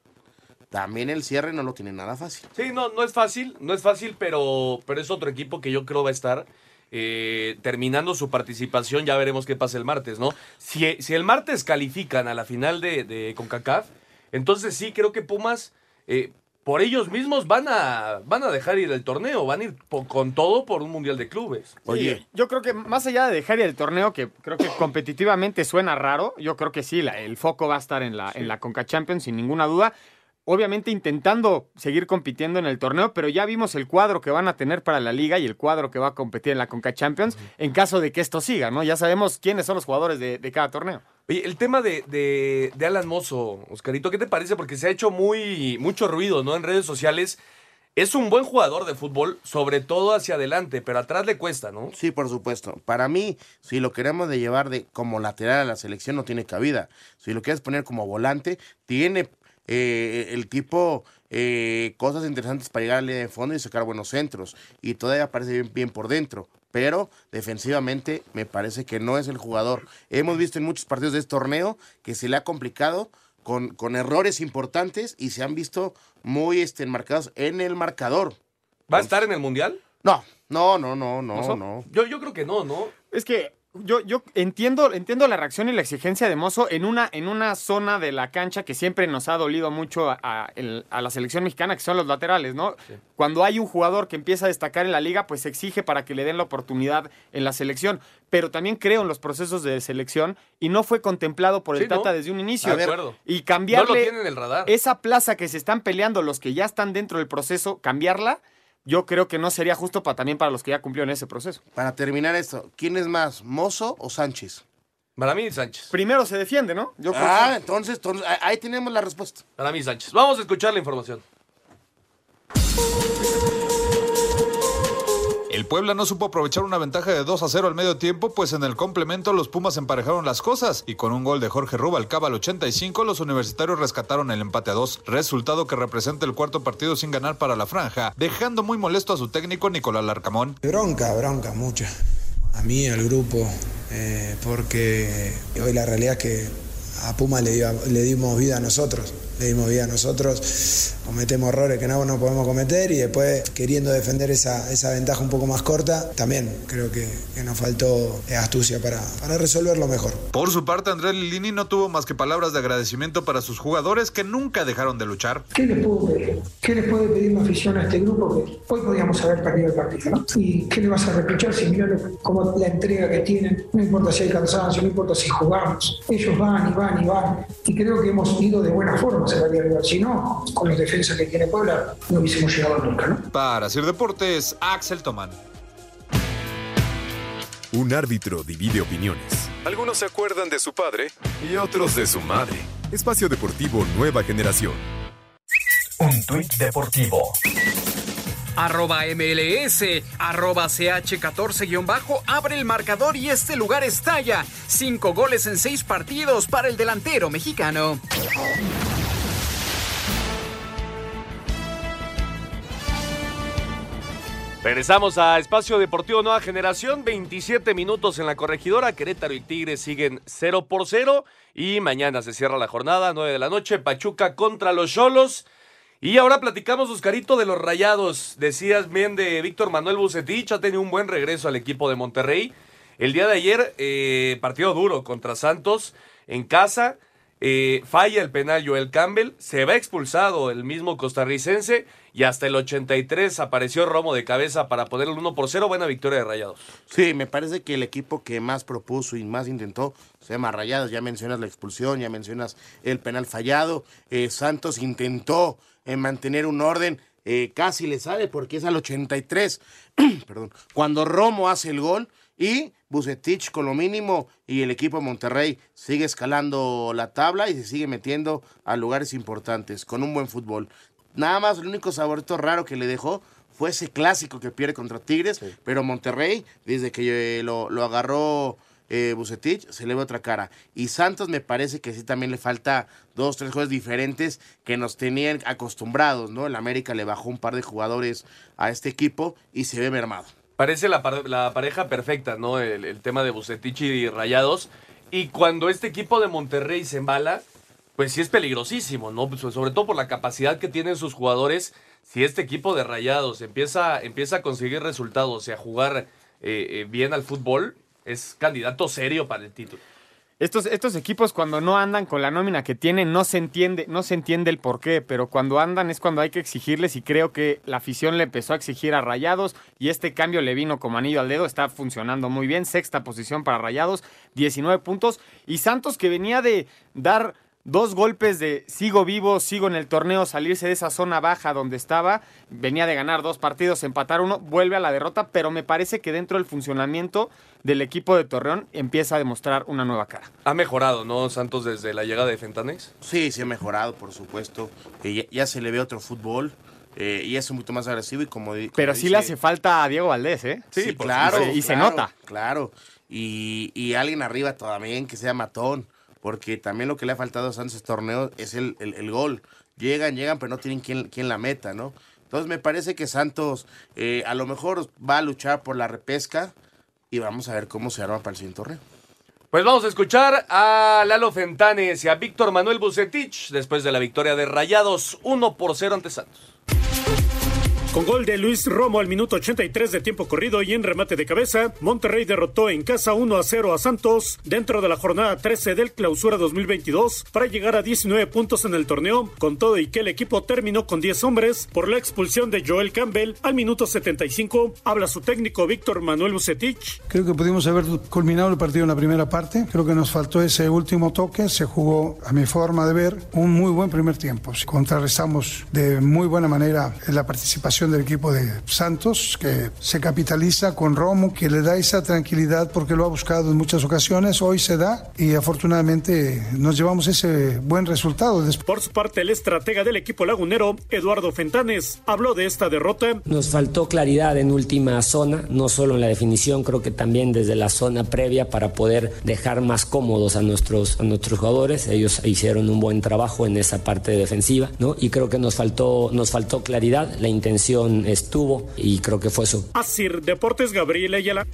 también el cierre no lo tiene nada fácil. Sí, no, no es fácil, no es fácil, pero, pero es otro equipo que yo creo va a estar eh, terminando su participación. Ya veremos qué pasa el martes, ¿no? Si, si el martes califican a la final de, de CONCACAF, entonces sí creo que Pumas, eh, por ellos mismos, van a, van a dejar ir el torneo, van a ir po- con todo por un mundial de clubes. Sí, yo creo que más allá de dejar el torneo, que creo que competitivamente suena raro, yo creo que sí, la- el foco va a estar en la, en la Conca Champions, sin ninguna duda. Obviamente intentando seguir compitiendo en el torneo, pero ya vimos el cuadro que van a tener para la liga y el cuadro que va a competir en la Conca Champions en caso de que esto siga, ¿no? Ya sabemos quiénes son los jugadores de, de cada torneo. Oye, el tema de, de, de Alan Mozo, Oscarito, ¿qué te parece? Porque se ha hecho muy, mucho ruido, ¿no? En redes sociales. Es un buen jugador de fútbol, sobre todo hacia adelante, pero atrás le cuesta, ¿no? Sí, por supuesto. Para mí, si lo queremos de llevar de como lateral a la selección, no tiene cabida. Si lo quieres poner como volante, tiene eh, el tipo eh, cosas interesantes para llegar al línea de fondo y sacar buenos centros. Y todavía parece bien, bien por dentro. Pero defensivamente me parece que no es el jugador. Hemos visto en muchos partidos de este torneo que se le ha complicado con, con errores importantes y se han visto muy este, enmarcados en el marcador. ¿Va a estar en el Mundial? No, no, no, no, no, no. Yo, yo creo que no, ¿no? Es que yo, yo entiendo, entiendo la reacción y la exigencia de Mozo en una, en una zona de la cancha que siempre nos ha dolido mucho a, a el- a la selección mexicana, que son los laterales, ¿no? Cuando hay un jugador que empieza a destacar en la liga, pues se exige para que le den la oportunidad en la selección. Pero también creo en los procesos de selección y no fue contemplado por el Sí, ¿no? Tata desde un inicio. De acuerdo. Y cambiarle No lo tienen en el radar. esa plaza que se están peleando los que ya están dentro del proceso, cambiarla, yo creo que no sería justo para, también para los que ya cumplieron ese proceso. Para terminar esto, ¿quién es más, Mozo o Sánchez? Para mí, Sánchez. Primero se defiende, ¿no? Yo creo ah, que- entonces, ahí tenemos la respuesta. Para mí, Sánchez. Vamos a escuchar la información. El Puebla no supo aprovechar una ventaja de 2 a 0 al medio tiempo, pues en el complemento los Pumas emparejaron las cosas y con un gol de Jorge Rubalcaba al 85 los universitarios rescataron el empate a 2, resultado que representa el cuarto partido sin ganar para la franja, dejando muy molesto a su técnico Nicolás Larcamón. Bronca, bronca, mucha. A mí, al grupo, eh, porque hoy la realidad es que a Puma le, le dimos vida a nosotros le dimos vida a nosotros, cometemos errores que no, no podemos cometer y después queriendo defender esa, esa ventaja un poco más corta, también creo que, que nos faltó astucia para, para resolverlo mejor. Por su parte, Andrés Lilini no tuvo más que palabras de agradecimiento para sus jugadores que nunca dejaron de luchar. ¿Qué le puedo pedir? ¿Qué le puede pedir una afición a este grupo que hoy podíamos haber perdido el partido? ¿no? ¿Y qué le vas a reprochar si mirá como la entrega que tienen? No importa si hay cansancio, no importa si jugamos. Ellos van y van y van. Y creo que hemos ido de buena forma se va a Si no, con los defensas que tiene Puebla, no hubiésemos llegado nunca, ¿no? Para hacer deportes, Axel Tomán. Un árbitro divide opiniones. Algunos se acuerdan de su padre y otros de su madre. Espacio Deportivo Nueva Generación. Un tuit deportivo. Arroba MLS, arroba CH14-bajo, abre el marcador y este lugar estalla. Cinco goles en seis partidos para el delantero mexicano. Regresamos a Espacio Deportivo Nueva Generación, 27 minutos en la corregidora, Querétaro y Tigres siguen 0 por 0 y mañana se cierra la jornada, 9 de la noche, Pachuca contra los Cholos. Y ahora platicamos, Oscarito, de los rayados. Decías bien de Víctor Manuel Bucetich, ha tenido un buen regreso al equipo de Monterrey. El día de ayer, eh, partido duro contra Santos en casa. Eh, falla el penal Joel Campbell, se va expulsado el mismo costarricense y hasta el 83 apareció Romo de cabeza para poner el 1 por 0. Buena victoria de Rayados. Sí, me parece que el equipo que más propuso y más intentó se llama Rayados. Ya mencionas la expulsión, ya mencionas el penal fallado. Eh, Santos intentó eh, mantener un orden. casi le sale porque es al 83. Perdón. Cuando Romo hace el gol y Bucetich con lo mínimo y el equipo de Monterrey sigue escalando la tabla y se sigue metiendo a lugares importantes con un buen fútbol. Nada más el único saborito raro que le dejó fue ese clásico que pierde contra Tigres, pero Monterrey, desde que lo, lo agarró eh, Bucetich, se le ve otra cara. Y Santos me parece que sí también le falta dos, tres juegos diferentes que nos tenían acostumbrados, ¿no? El América le bajó un par de jugadores a este equipo y se ve mermado. Parece la, pareja perfecta, ¿no? El, tema de Bucetich y Rayados. Y cuando este equipo de Monterrey se embala, pues sí es peligrosísimo, ¿no? Sobre todo por la capacidad que tienen sus jugadores. Si este equipo de Rayados empieza, empieza a conseguir resultados y a jugar eh, eh, bien al fútbol, es candidato serio para el título. Estos, estos equipos cuando no andan con la nómina que tienen no se entiende, no se entiende el por qué, pero cuando andan es cuando hay que exigirles y creo que la afición le empezó a exigir a Rayados y este cambio le vino como anillo al dedo, está funcionando muy bien, sexta posición para Rayados, 19 puntos. Y Santos que venía de dar dos golpes de sigo vivo, sigo en el torneo, salirse de esa zona baja donde estaba, venía de ganar dos partidos, empatar uno, vuelve a la derrota, pero me parece que dentro del funcionamiento del equipo de Torreón empieza a demostrar una nueva cara. Ha mejorado, ¿no, Santos, desde la llegada de Fentanes? Sí, sí ha mejorado, por supuesto. Eh, ya, se le ve otro fútbol. Eh, y es un poquito más agresivo y como, Pero sí le hace falta a Diego Valdés, ¿eh? Sí, claro. Y, se nota. Claro. Y, y alguien arriba también que sea matón porque también lo que le ha faltado a Santos este torneo es el, el, gol. Llegan, llegan, pero no tienen quien, quien, la meta, ¿no? Entonces me parece que Santos eh, a lo mejor va a luchar por la repesca y vamos a ver cómo se arma para el siguiente torneo. Pues vamos a escuchar a Lalo Fentanes y a Víctor Manuel Bucetich después de la victoria de Rayados 1 por 0 ante Santos. Con gol de Luis Romo al minuto 83 de tiempo corrido y en remate de cabeza, Monterrey derrotó en casa 1 a 0 a Santos dentro de la jornada 13 del Clausura 2022 para llegar a 19 puntos en el torneo, con todo y que el equipo terminó con 10 hombres por la expulsión de Joel Campbell al minuto 75. Habla su técnico Víctor Manuel Bucetich. Creo que pudimos haber culminado el partido en la primera parte. Creo que nos faltó ese último toque. Se jugó, a mi forma de ver, un muy buen primer tiempo. Contrarrestamos de muy buena manera la participación del equipo de Santos, que se capitaliza con Romo, que le da esa tranquilidad porque lo ha buscado en muchas ocasiones, hoy se da y afortunadamente nos llevamos ese buen resultado. Por su parte, el estratega del equipo lagunero, Eduardo Fentanes, habló de esta derrota. Nos faltó claridad en última zona, no solo en la definición, creo que también desde la zona previa para poder dejar más cómodos a nuestros, a nuestros jugadores. Ellos hicieron un buen trabajo en esa parte defensiva, ¿no? Y creo que nos faltó, nos faltó claridad, la intención estuvo y creo que fue eso. Así, Deportes Gabriel Ayala.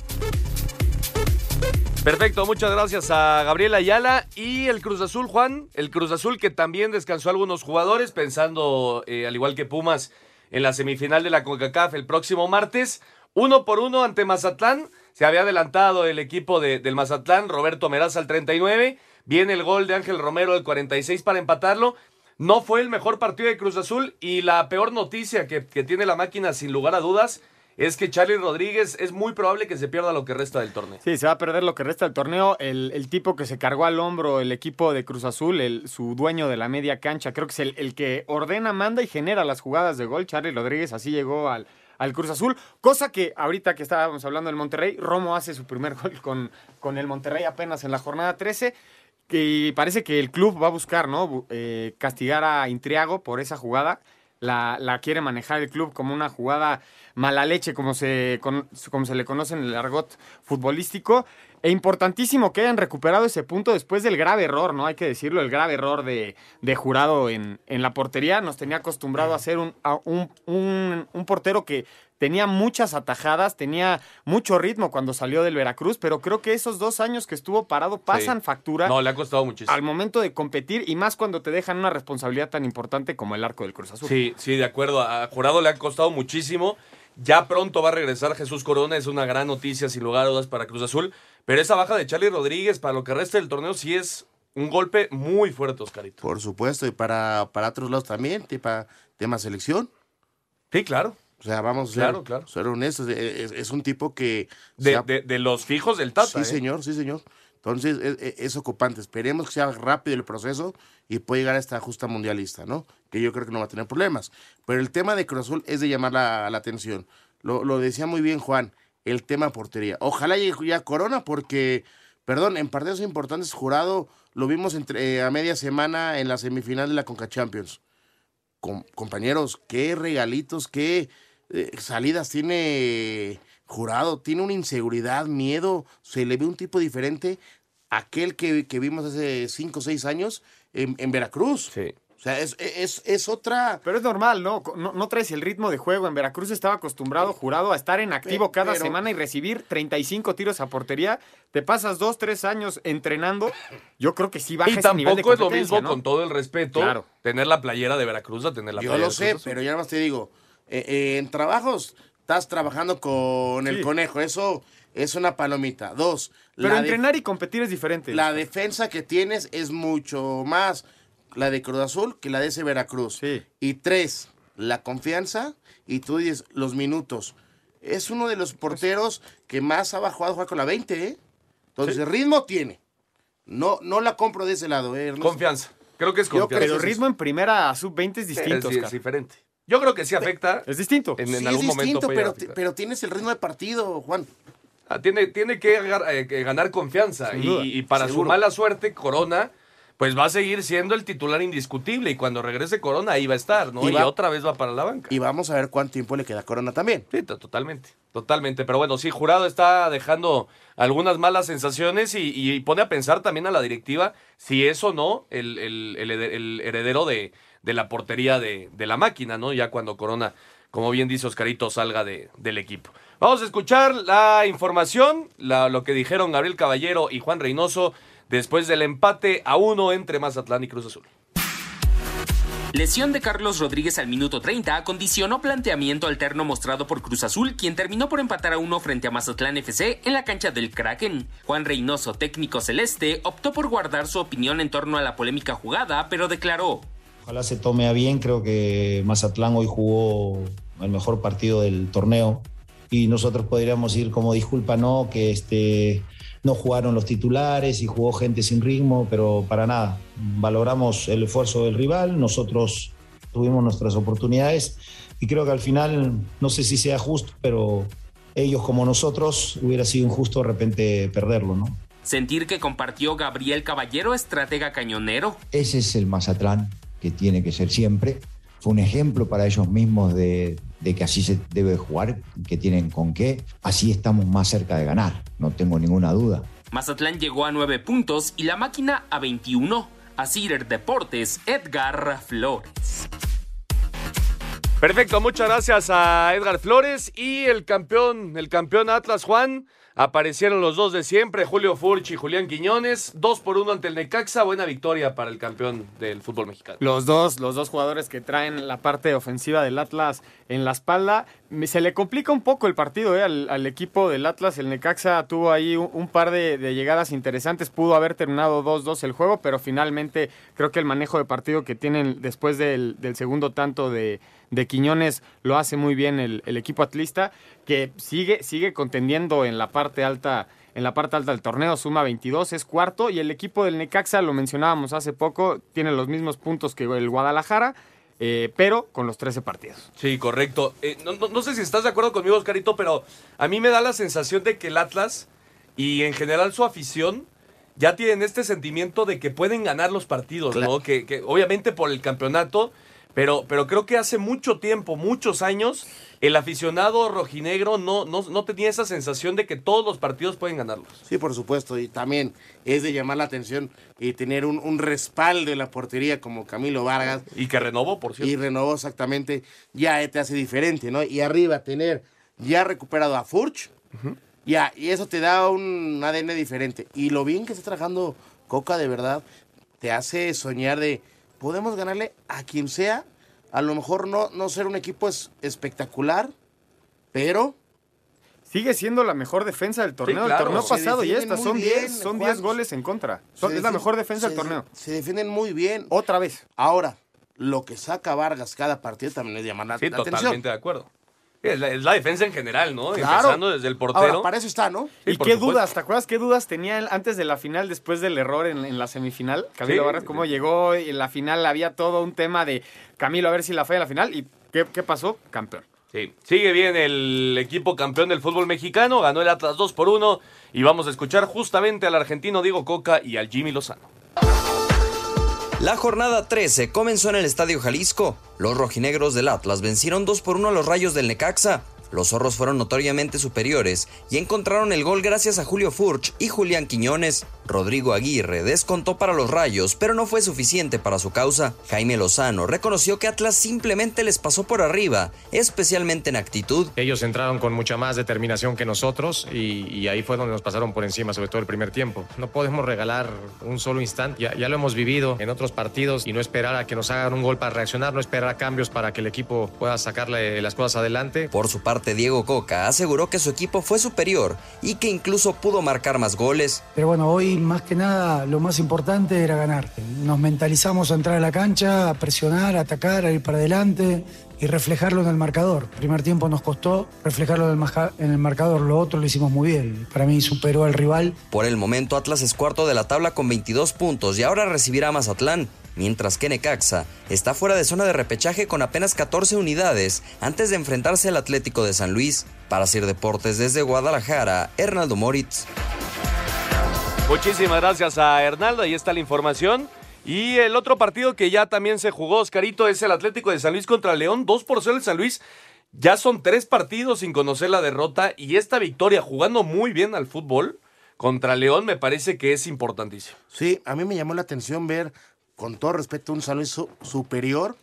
Perfecto, muchas gracias a Gabriela Ayala y el Cruz Azul, Juan. El Cruz Azul que también descansó a algunos jugadores, pensando, eh, al igual que Pumas, en la semifinal de la CONCACAF el próximo martes. Uno por uno ante Mazatlán. Se había adelantado el equipo de- del Mazatlán, Roberto Meraz al 39. Viene el gol de Ángel Romero al 46 para empatarlo. No fue el mejor partido de Cruz Azul y la peor noticia que, tiene la máquina, sin lugar a dudas, es que Charlie Rodríguez es muy probable que se pierda lo que resta del torneo. Sí, se va a perder lo que resta del torneo. El, el tipo que se cargó al hombro el equipo de Cruz Azul, el, su dueño de la media cancha, creo que es el, el que ordena, manda y genera las jugadas de gol. Charlie Rodríguez así llegó al, al Cruz Azul. Cosa que ahorita que estábamos hablando del Monterrey, Romo hace su primer gol con, con el Monterrey apenas en la jornada 13. Y parece que el club va a buscar, ¿no? Eh, castigar a Intriago por esa jugada. La, la quiere manejar el club como una jugada mala leche, como se, con- como se le conoce en el argot futbolístico. E importantísimo que hayan recuperado ese punto después del grave error, ¿no? Hay que decirlo, el grave error de, de jurado en, en la portería. Nos tenía acostumbrado a ser un, a un, un- un portero que tenía muchas atajadas, tenía mucho ritmo cuando salió del Veracruz, pero creo que esos dos años que estuvo parado pasan Sí. factura No, le ha costado muchísimo. al momento de competir y más cuando te dejan una responsabilidad tan importante como el arco del Cruz Azul. Sí, sí, de acuerdo. A Jurado le ha costado muchísimo. Ya pronto va a regresar Jesús Corona, es una gran noticia sin lugar a dudas para Cruz Azul. Pero esa baja de Charlie Rodríguez para lo que resta del torneo sí es un golpe muy fuerte, Oscarito. Por supuesto, y para, para otros lados también, para tema selección. Sí, claro. O sea, vamos a ser, Claro, claro. ser honestos. Es, es un tipo que... De, ha- de- de los fijos del Tata. Sí, ¿eh? señor, sí, señor. Entonces, es, es- es ocupante. Esperemos que sea rápido el proceso y pueda llegar a esta justa mundialista, ¿no? Que yo creo que no va a tener problemas. Pero el tema de Cruz Azul es de llamar la, la atención. Lo, lo decía muy bien Juan, el tema portería. Ojalá llegue ya Corona porque, perdón, en partidos importantes, Jurado, lo vimos entre, eh, a media semana en la semifinal de la Conca Champions. Com- compañeros, qué regalitos, qué eh, salidas tiene Jurado. Tiene una inseguridad, miedo. Se le ve un tipo diferente aquel que, que vimos hace 5 o 6 años en, en Veracruz. Sí. O sea, es, es, es otra... Pero es normal, ¿no? ¿no? no traes el ritmo de juego. En Veracruz estaba acostumbrado, jurado, a estar en activo cada pero- semana y recibir 35 tiros a portería. Te pasas dos, tres años entrenando. Yo creo que sí baja Y ese nivel de tampoco es lo mismo, ¿no? con todo el respeto, Claro. tener la playera de Veracruz a tener la Yo playera lo de sé, pero ya más te digo, eh, eh, en trabajos estás trabajando con el Sí. conejo, eso es una palomita. Dos, Pero entrenar y competir es diferente. la defensa que tienes es mucho más la de Cruz Azul que la de ese Veracruz. Y tres, la confianza y tú dices los minutos. Es uno de los porteros que más ha bajado jugar con la 20, ¿eh? Entonces, ritmo tiene. No, no la compro de ese lado, ¿eh? Ernesto? Confianza. Creo que es confianza. creo Pero que ritmo en primera a sub-20 es distinto, Sí, es diferente. Yo creo que sí afecta. Es distinto. En, en Sí, algún es momento distinto, puede pero, pero tienes el ritmo de partido, Juan. Ah, tiene, tiene que, agar- eh, ganar confianza. Y, para seguro. su mala suerte, Corona, pues va a seguir siendo el titular indiscutible. Y cuando regrese Corona, ahí va a estar, ¿no? Y otra vez va para la banca. Y vamos a ver cuánto tiempo le queda a Corona también. Sí, to- totalmente. Totalmente. Pero bueno, sí, Jurado está dejando algunas malas sensaciones y, y pone a pensar también a la directiva si es o no el, el- el hede- el heredero de, de la portería de, de la máquina, ¿no? Ya cuando Corona, como bien dice Oscarito, salga de- del equipo. Vamos a escuchar la información, la- lo que dijeron Gabriel Caballero y Juan Reynoso después del empate a uno entre Mazatlán y Cruz Azul. Lesión de Carlos Rodríguez al minuto 30 condicionó planteamiento alterno mostrado por Cruz Azul, quien terminó por empatar a uno frente a Mazatlán FC en la cancha del Kraken. Juan Reynoso, técnico celeste, optó por guardar su opinión en torno a la polémica jugada, pero declaró. Ojalá se tome a bien, creo que Mazatlán hoy jugó el mejor partido del torneo y nosotros podríamos ir como disculpa, no, que este, no jugaron los titulares y jugó gente sin ritmo, pero para nada. Valoramos el esfuerzo del rival, nosotros tuvimos nuestras oportunidades y creo que al final, no sé si sea justo, pero ellos como nosotros hubiera sido injusto de repente perderlo, ¿no? Sentir que compartió Gabriel Caballero, estratega cañonero. Ese es el Mazatlán que tiene que ser siempre. Fue un ejemplo para ellos mismos de, de que así se debe jugar, que tienen con qué. Así estamos más cerca de ganar, no tengo ninguna duda. Mazatlán llegó a 9 puntos y la máquina a 21. A Cider Deportes, Edgar Flores. Perfecto, muchas gracias a Edgar Flores y el campeón, el campeón Atlas Juan Aparecieron los dos de siempre, Julio Furch y Julián Quiñones. Dos por uno ante el Necaxa. Buena victoria para el campeón del fútbol mexicano. Los dos, los dos jugadores que traen la parte ofensiva del Atlas en la espalda. Se le complica un poco el partido eh, al, equipo del Atlas. El Necaxa tuvo ahí un, par de, de llegadas interesantes. Pudo haber terminado 2-2 el juego, pero finalmente creo que el manejo de partido que tienen después del, del segundo tanto de, de Quiñones lo hace muy bien el, el equipo atlista, que sigue, sigue contendiendo en la parte alta. En la parte alta del torneo suma 22, es cuarto y el equipo del Necaxa, lo mencionábamos hace poco, tiene los mismos puntos que el Guadalajara, eh, pero con los 13 partidos. Sí, correcto. Eh, no, no- no sé si estás de acuerdo conmigo, Oscarito, pero a mí me da la sensación de que el Atlas y en general su afición ya tienen este sentimiento de que pueden ganar los partidos, ¿no? Que, que obviamente por el campeonato, pero, pero creo que hace mucho tiempo, muchos años, el aficionado rojinegro no, no, no tenía esa sensación de que todos los partidos pueden ganarlos. Sí, por supuesto, y también es de llamar la atención y tener un, un respaldo en la portería como Camilo Vargas. Y que renovó, por cierto. Y renovó exactamente, ya te hace diferente, ¿no? Y arriba tener ya recuperado a Furch, ya, y eso te da un ADN diferente. Y lo bien que está trabajando Coca, de verdad, te hace soñar de, podemos ganarle a quien sea, a lo mejor no, no ser un equipo es espectacular, pero... Sigue siendo la mejor defensa del torneo. claro. el torneo Se pasado y esta son bien, 10 son. 10 goles en contra. Son- es la mejor defensa del torneo. Se defienden muy bien. Otra vez. Ahora, lo que saca Vargas cada partido también es llamar la, Sí, la atención. totalmente de acuerdo. Es la, es la defensa en general, ¿no? Claro. Empezando desde el portero. Ahora, para eso está, ¿no? Sí, ¿Y qué supuesto. dudas? ¿Te acuerdas qué dudas tenía él antes de la final, después del error en, en la semifinal? Camilo Sí. Vargas, cómo llegó y en la final había todo un tema de Camilo a ver si la falla la final. ¿Y qué, qué pasó? Campeón. Sí, sigue bien el equipo campeón del fútbol mexicano, ganó el Atlas 2 por 1 y vamos a escuchar justamente al argentino Diego Coca y al Jimmy Lozano. La jornada 13 comenzó en el Estadio Jalisco. Los rojinegros del Atlas vencieron 2 por 1 a los rayos del Necaxa. Los zorros fueron notoriamente superiores y encontraron el gol gracias a Julio Furch y Julián Quiñones. Rodrigo Aguirre descontó para los rayos, pero no fue suficiente para su causa. Jaime Lozano reconoció que Atlas simplemente les pasó por arriba, especialmente en actitud. Ellos entraron con mucha más determinación que nosotros y, y ahí fue donde nos pasaron por encima, sobre todo el primer tiempo. No podemos regalar un solo instante, ya, ya lo hemos vivido en otros partidos y no esperar a que nos hagan un gol para reaccionar, no esperar a cambios para que el equipo pueda sacarle las cosas adelante. Por su parte, Diego Coca aseguró que su equipo fue superior y que incluso pudo marcar más goles. Pero bueno, hoy más que nada lo más importante era ganar. Nos mentalizamos a entrar a la cancha, a presionar, a atacar, a ir para adelante y reflejarlo en el marcador. El primer tiempo nos costó reflejarlo en el, maja- en el marcador, lo otro lo hicimos muy bien. Para mí superó al rival. Por el momento, Atlas es cuarto de la tabla con 22 puntos y ahora recibirá a Mazatlán, mientras que Necaxa está fuera de zona de repechaje con apenas 14 unidades antes de enfrentarse al Atlético de San Luis. Para hacer deportes desde Guadalajara, Hernaldo Moritz. Muchísimas gracias a Hernaldo, ahí está la información. Y el otro partido que ya también se jugó, Oscarito, es el Atlético de San Luis contra León. 2 por 0 el San Luis. Ya son tres partidos sin conocer la derrota y esta victoria jugando muy bien al fútbol contra León me parece que es importantísimo. Sí, a mí me llamó la atención ver, con todo respeto, un San Luis su- superior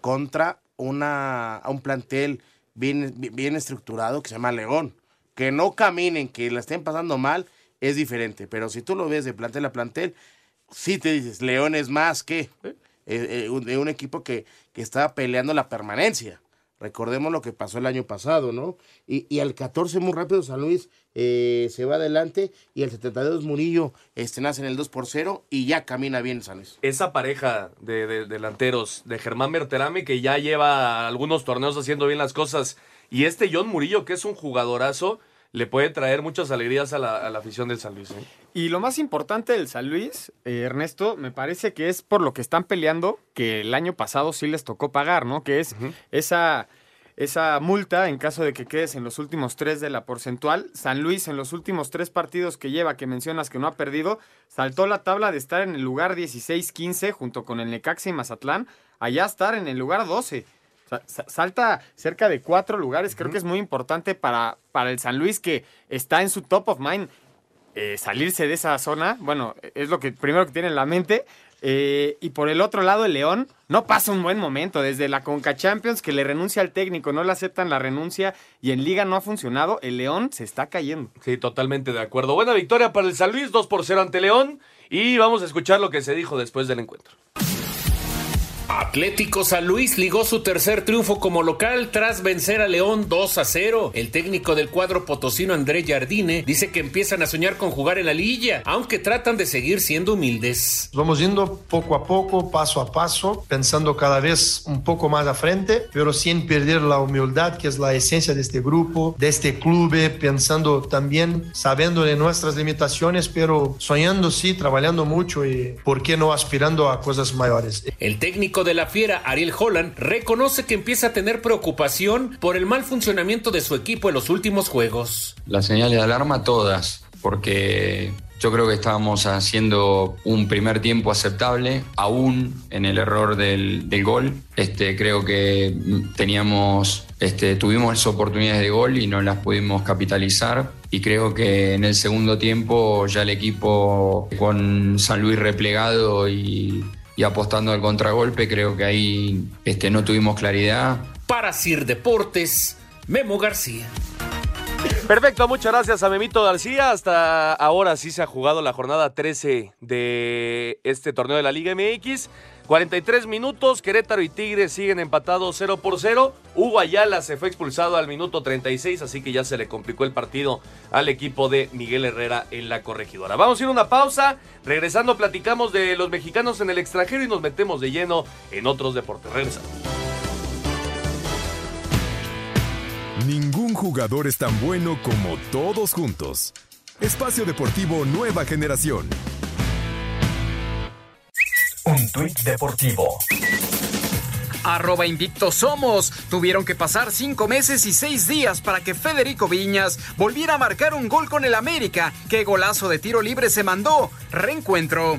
contra una, a un plantel bien, bien estructurado que se llama León. Que no caminen, que la estén pasando mal, es diferente. Pero si tú lo ves de plantel a plantel, sí te dices, León es más que eh, eh, un- de un equipo que, que estaba peleando la permanencia. Recordemos lo que pasó el año pasado, ¿no? Y, y al 14 muy rápido San Luis eh, se va adelante y al 72 Murillo este, nace en el 2 por 0 y ya camina bien San Luis. Esa pareja de, de delanteros de Germán Berterame que ya lleva algunos torneos haciendo bien las cosas y este John Murillo que es un jugadorazo le puede traer muchas alegrías a la, a la afición del San Luis. ¿eh? Y lo más importante del San Luis, eh, Ernesto, me parece que es por lo que están peleando, que el año pasado sí les tocó pagar, ¿no? Que es esa, esa multa en caso de que quedes en los últimos tres de la porcentual. San Luis en los últimos tres partidos que lleva, que mencionas que no ha perdido, saltó la tabla de estar en el lugar 16-15 junto con el Necaxa y Mazatlán, allá estar en el lugar 12. O sea, sa- salta cerca de cuatro lugares, creo que es muy importante para, para el San Luis que está en su top of mind eh, salirse de esa zona, bueno, es lo que primero que tiene en la mente. Eh, y por el otro lado, el León no pasa un buen momento. Desde la Conca Champions, que le renuncia al técnico, no le aceptan la renuncia y en Liga no ha funcionado, el León se está cayendo. Sí, totalmente de acuerdo. Buena victoria para el San Luis, 2 por 0 ante León. Y vamos a escuchar lo que se dijo después del encuentro. Atlético San Luis ligó su tercer triunfo como local tras vencer a León 2 a 0. El técnico del cuadro potosino André Jardine dice que empiezan a soñar con jugar en la liguilla, aunque tratan de seguir siendo humildes. Vamos yendo poco a poco, paso a paso, pensando cada vez un poco más a frente, pero sin perder la humildad que es la esencia de este grupo, de este club, pensando también, sabiendo de nuestras limitaciones, pero soñando sí, trabajando mucho y por qué no aspirando a cosas mayores. El técnico de la Fiera, Ariel Holland, reconoce que empieza a tener preocupación por el mal funcionamiento de su equipo en los últimos juegos. Las señales de alarma todas, porque yo creo que estábamos haciendo un primer tiempo aceptable, aún en el error del, gol. Este, creo que teníamos, este, tuvimos oportunidades de gol y no las pudimos capitalizar. Y creo que en el segundo tiempo ya el equipo con San Luis replegado y y apostando al contragolpe, creo que ahí este, no tuvimos claridad. Para Sir Deportes, Memo García. Perfecto, muchas gracias a Memito García. Hasta ahora sí se ha jugado la jornada 13 de este torneo de la Liga MX. 43 minutos, Querétaro y Tigres siguen empatados 0 por 0. Hugo Ayala se fue expulsado al minuto 36, así que ya se le complicó el partido al equipo de Miguel Herrera en la corregidora. Vamos a ir a una pausa, regresando platicamos de los mexicanos en el extranjero y nos metemos de lleno en otros deportes. Regresamos. Ningún jugador es tan bueno como todos juntos. Espacio Deportivo Nueva Generación. Un tuit deportivo. Arroba somos. Tuvieron que pasar cinco meses y seis días para que Federico Viñas volviera a marcar un gol con el América. ¡Qué golazo de tiro libre se mandó! Reencuentro.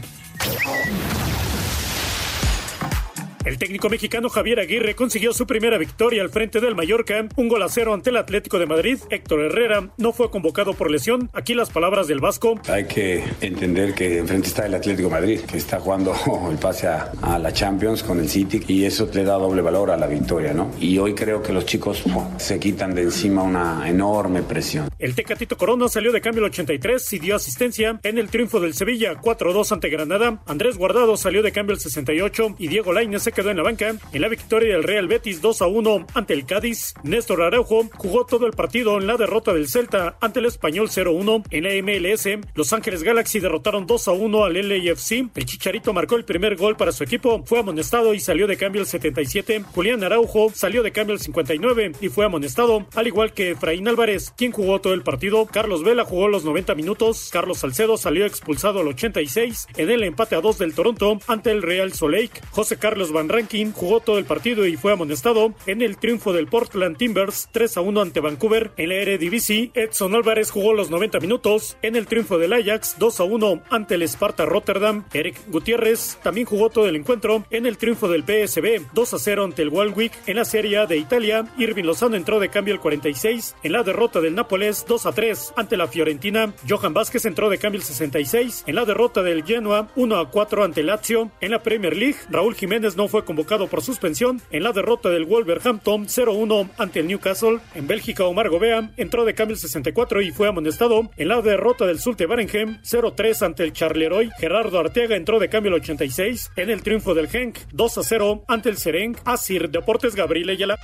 El técnico mexicano Javier Aguirre consiguió su primera victoria al frente del Mallorca, un gol a cero ante el Atlético de Madrid. Héctor Herrera no fue convocado por lesión. Aquí las palabras del Vasco. Hay que entender que enfrente está el Atlético de Madrid, que está jugando el pase a, a, la Champions con el City y eso le da doble valor a la victoria, ¿no? Y hoy creo que los chicos oh, se quitan de encima una enorme presión. El Tecatito Corona salió de cambio el 83 y dio asistencia en el triunfo del Sevilla 4-2 ante Granada. Andrés Guardado salió de cambio el 68 y Diego Lainez se quedó en la banca en la victoria del Real Betis 2 a 1 ante el Cádiz. Néstor Araujo jugó todo el partido en la derrota del Celta ante el Español 0-1 en la MLS. Los Ángeles Galaxy derrotaron 2 a 1 al LAFC. El Chicharito marcó el primer gol para su equipo, fue amonestado y salió de cambio el 77. Julián Araujo salió de cambio el 59 y fue amonestado, al igual que Efraín Álvarez, quien jugó todo el partido. Carlos Vela jugó los 90 minutos. Carlos Salcedo salió expulsado al 86 en el empate a 2 del Toronto ante el Real Soleil. José Carlos Van Rankin jugó todo el partido y fue amonestado en el triunfo del Portland Timbers 3 a 1 ante Vancouver. En la Eredivisie, Edson Álvarez jugó los 90 minutos en el triunfo del Ajax 2 a 1 ante el Sparta Rotterdam. Eric Gutiérrez también jugó todo el encuentro en el triunfo del PSB 2 a 0 ante el Walwick. En la Serie A de Italia, Irving Lozano entró de cambio el 46 en la derrota del Nápoles 2 a 3 ante la Fiorentina. Johan Vázquez entró de cambio el 66 en la derrota del Genoa 1 a 4 ante Lazio. En la Premier League, Raúl Jiménez no fue convocado por suspensión en la derrota del Wolverhampton 0-1 ante el Newcastle. En Bélgica, Omar Gobea entró de cambio el 64 y fue amonestado en la derrota del Sulte Barenhem 0-3 ante el Charleroi. Gerardo Arteaga entró de cambio el 86 en el triunfo del Genk 2-0 ante el Sereng. Asir Deportes Gabriel Ayala.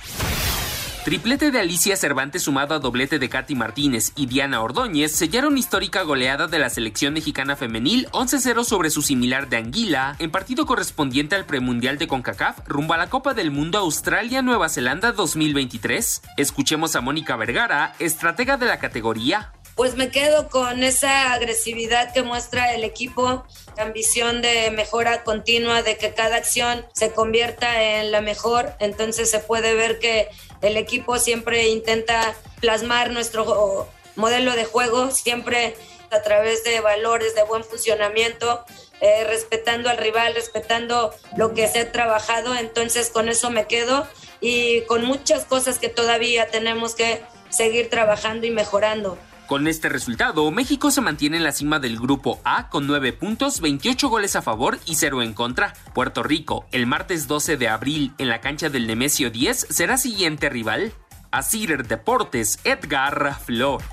Triplete de Alicia Cervantes sumado a doblete de Katy Martínez y Diana Ordóñez sellaron histórica goleada de la selección mexicana femenil 11-0 sobre su similar de Anguila en partido correspondiente al premundial de CONCACAF rumbo a la Copa del Mundo Australia-Nueva Zelanda 2023. Escuchemos a Mónica Vergara, estratega de la categoría. Pues me quedo con esa agresividad que muestra el equipo, ambición de mejora continua, de que cada acción se convierta en la mejor. Entonces se puede ver que el equipo siempre intenta plasmar nuestro modelo de juego, siempre a través de valores de buen funcionamiento, eh, respetando al rival, respetando lo que se ha trabajado. Entonces con eso me quedo y con muchas cosas que todavía tenemos que seguir trabajando y mejorando. Con este resultado, México se mantiene en la cima del grupo A con 9 puntos, 28 goles a favor y 0 en contra. Puerto Rico, el martes 12 de abril en la cancha del Nemesio 10, será siguiente rival. Asir Deportes, Edgar Flores.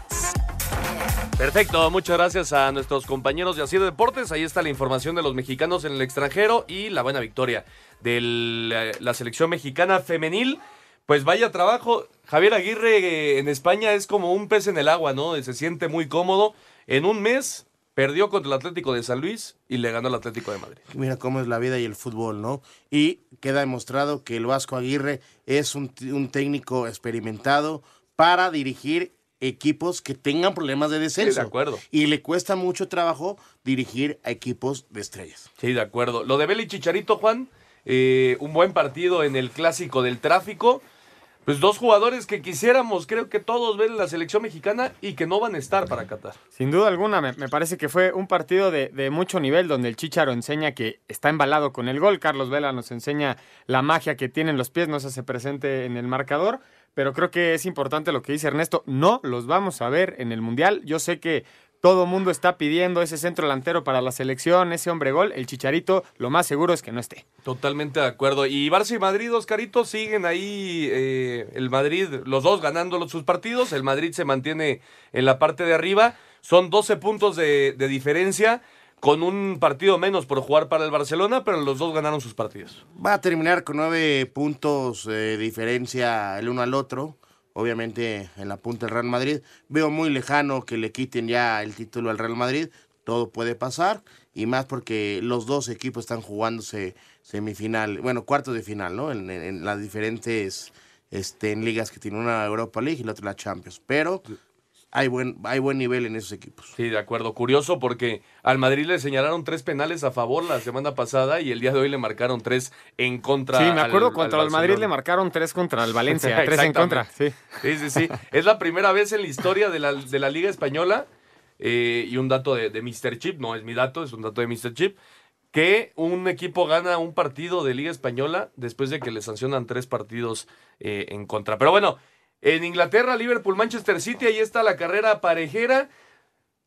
Perfecto, muchas gracias a nuestros compañeros de Asir Deportes. Ahí está la información de los mexicanos en el extranjero y la buena victoria de la selección mexicana femenil. Pues vaya trabajo. Javier Aguirre eh, en España es como un pez en el agua, ¿no? Se siente muy cómodo. En un mes perdió contra el Atlético de San Luis y le ganó el Atlético de Madrid. Mira cómo es la vida y el fútbol, ¿no? Y queda demostrado que el Vasco Aguirre es un, un técnico experimentado para dirigir equipos que tengan problemas de descenso. Sí, de acuerdo. Y le cuesta mucho trabajo dirigir a equipos de estrellas. Sí, de acuerdo. Lo de Beli Chicharito, Juan, eh, un buen partido en el clásico del tráfico. Pues dos jugadores que quisiéramos, creo que todos ven la selección mexicana y que no van a estar para Qatar. Sin duda alguna, me, parece que fue un partido de, de, mucho nivel donde el Chicharo enseña que está embalado con el gol. Carlos Vela nos enseña la magia que tienen los pies, no se hace presente en el marcador pero creo que es importante lo que dice Ernesto. No los vamos a ver en el Mundial. Yo sé que todo mundo está pidiendo ese centro delantero para la selección, ese hombre gol. El Chicharito, lo más seguro es que no esté. Totalmente de acuerdo. Y Barça y Madrid, Oscarito, siguen ahí. Eh, el Madrid, los dos ganando sus partidos. El Madrid se mantiene en la parte de arriba. Son 12 puntos de, de diferencia con un partido menos por jugar para el Barcelona, pero los dos ganaron sus partidos. Va a terminar con nueve puntos de diferencia el uno al otro. Obviamente en la punta del Real Madrid. Veo muy lejano que le quiten ya el título al Real Madrid. Todo puede pasar. Y más porque los dos equipos están jugándose semifinal, bueno, cuartos de final, ¿no? En, las diferentes este, ligas que tiene una Europa League y la otra la Champions. Pero hay buen, hay buen nivel en esos equipos. Sí, de acuerdo. Curioso porque al Madrid le señalaron tres penales a favor la semana pasada y el día de hoy le marcaron tres en contra. Sí, me acuerdo contra el Madrid le marcaron tres contra el Valencia, tres en contra. Sí, sí, sí. es la primera vez en la historia de la, de la Liga Española eh, y un dato de, de Mr. Chip, no es mi dato, es un dato de Mr. Chip que un equipo gana un partido de Liga Española después de que le sancionan tres partidos eh, en contra. Pero bueno, en Inglaterra, Liverpool, Manchester City, ahí está la carrera parejera.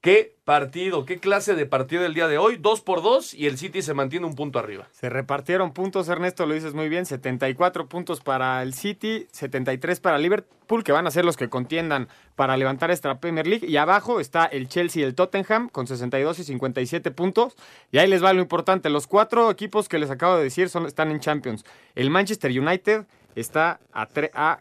Qué partido, qué clase de partido el día de hoy. Dos por dos y el City se mantiene un punto arriba. Se repartieron puntos, Ernesto, lo dices muy bien. 74 puntos para el City, 73 para Liverpool, que van a ser los que contiendan para levantar esta Premier League. Y abajo está el Chelsea y el Tottenham con 62 y 57 puntos. Y ahí les va lo importante. Los cuatro equipos que les acabo de decir son, están en Champions. El Manchester United está a, a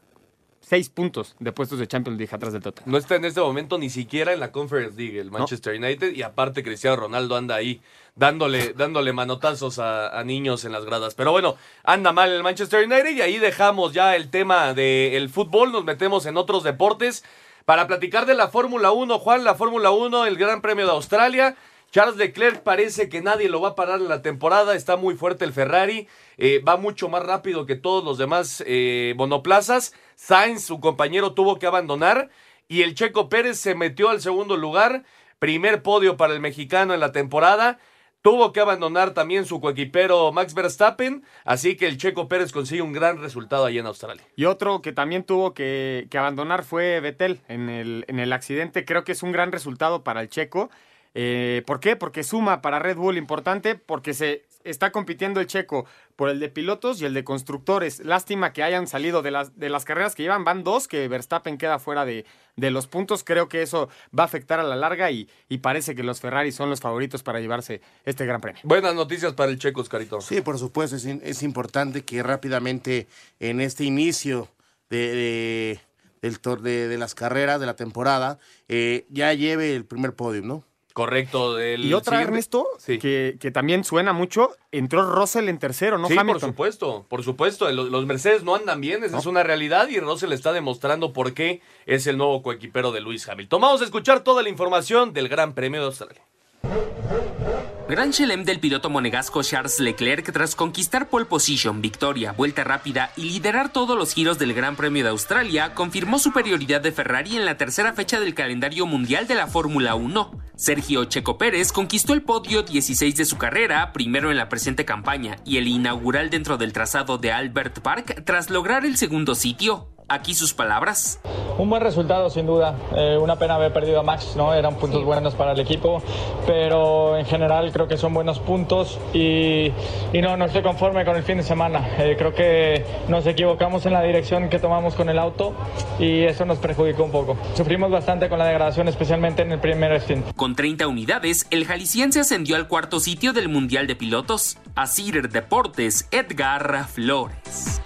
seis puntos de puestos de Champions League atrás del Tottenham. No está en este momento ni siquiera en la Conference League el Manchester United y aparte Cristiano Ronaldo anda ahí dándole, dándole manotazos a, niños en las gradas. Pero bueno, anda mal el Manchester United y ahí dejamos ya el tema del fútbol, nos metemos en otros deportes para platicar de la Fórmula 1. Juan, la Fórmula 1, el Gran Premio de Australia. Charles Leclerc parece que nadie lo va a parar en la temporada, está muy fuerte el Ferrari, eh, va mucho más rápido que todos los demás eh, monoplazas. Sainz, su compañero, tuvo que abandonar y el Checo Pérez se metió al segundo lugar, primer podio para el mexicano en la temporada. Tuvo que abandonar también su coequipero Max Verstappen, así que el Checo Pérez consigue un gran resultado ahí en Australia. Y otro que también tuvo que, abandonar fue Vettel en el, en el accidente. Creo que es un gran resultado para el Checo. Eh, ¿Por qué? Porque suma para Red Bull importante, porque se está compitiendo el checo por el de pilotos y el de constructores. Lástima que hayan salido de las, de las carreras que llevan, van dos, que Verstappen queda fuera de, de los puntos. Creo que eso va a afectar a la larga y, y, parece que los Ferrari son los favoritos para llevarse este gran premio. Buenas noticias para el checo, Oscarito. Sí, por supuesto, es, es importante que rápidamente en este inicio de, del de, de, las carreras de la temporada eh, ya lleve el primer podio, ¿no? Correcto. Del y otra, Ernesto, que, que, también suena mucho, entró Russell en tercero, ¿no? Sí, por supuesto, por supuesto. Los, Mercedes no andan bien, esa es una realidad y Russell está demostrando por qué es el nuevo coequipero de Luis Hamilton. Vamos a escuchar toda la información del Gran Premio de Australia. Gran Chelem del piloto monegasco Charles Leclerc tras conquistar pole position, victoria, vuelta rápida y liderar todos los giros del Gran Premio de Australia, confirmó superioridad de Ferrari en la tercera fecha del calendario mundial de la Fórmula 1. Sergio Checo Pérez conquistó el podio 16 de su carrera, primero en la presente campaña y el inaugural dentro del trazado de Albert Park tras lograr el segundo sitio. Aquí sus palabras. Un buen resultado, sin duda. Eh, una pena haber perdido a Max, ¿no? Eran puntos buenos para el equipo, pero en general creo que son buenos puntos y, y no, no estoy conforme con el fin de semana. Eh, creo que nos equivocamos en la dirección que tomamos con el auto y eso nos perjudicó un poco. Sufrimos bastante con la degradación, especialmente en el primer stint. Con 30 unidades, el jalisciense ascendió al cuarto sitio del Mundial de Pilotos. A Cider Deportes, Edgar Flores.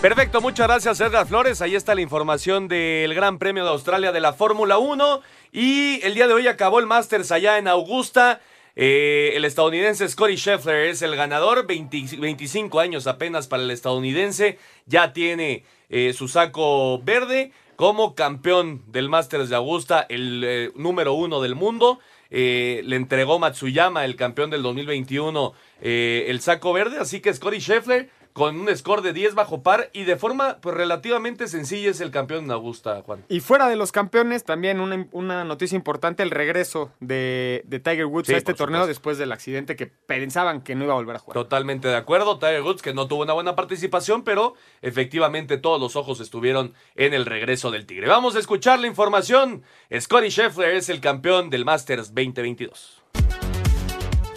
Perfecto, muchas gracias Edgar Flores. Ahí está la información del Gran Premio de Australia de la Fórmula 1. Y el día de hoy acabó el Masters allá en Augusta. Eh, el estadounidense Scotty Scheffler es el ganador, 25 años apenas para el estadounidense, ya tiene eh, su saco verde como campeón del Masters de Augusta, el eh, número uno del mundo. le entregó Matsuyama, el campeón del 2021, el saco verde, así que Scotty Scheffler con un score de 10 bajo par y de forma pues, relativamente sencilla es el campeón en Augusta, Juan. Y fuera de los campeones, también una, noticia importante, el regreso de, Tiger Woods a este torneo después del accidente que pensaban que no iba a volver a jugar. Totalmente de acuerdo, Tiger Woods que no tuvo una buena participación, pero efectivamente todos los ojos estuvieron en el regreso del Tigre. Vamos a escuchar la información. Scotty Scheffler es el campeón del Masters 2022.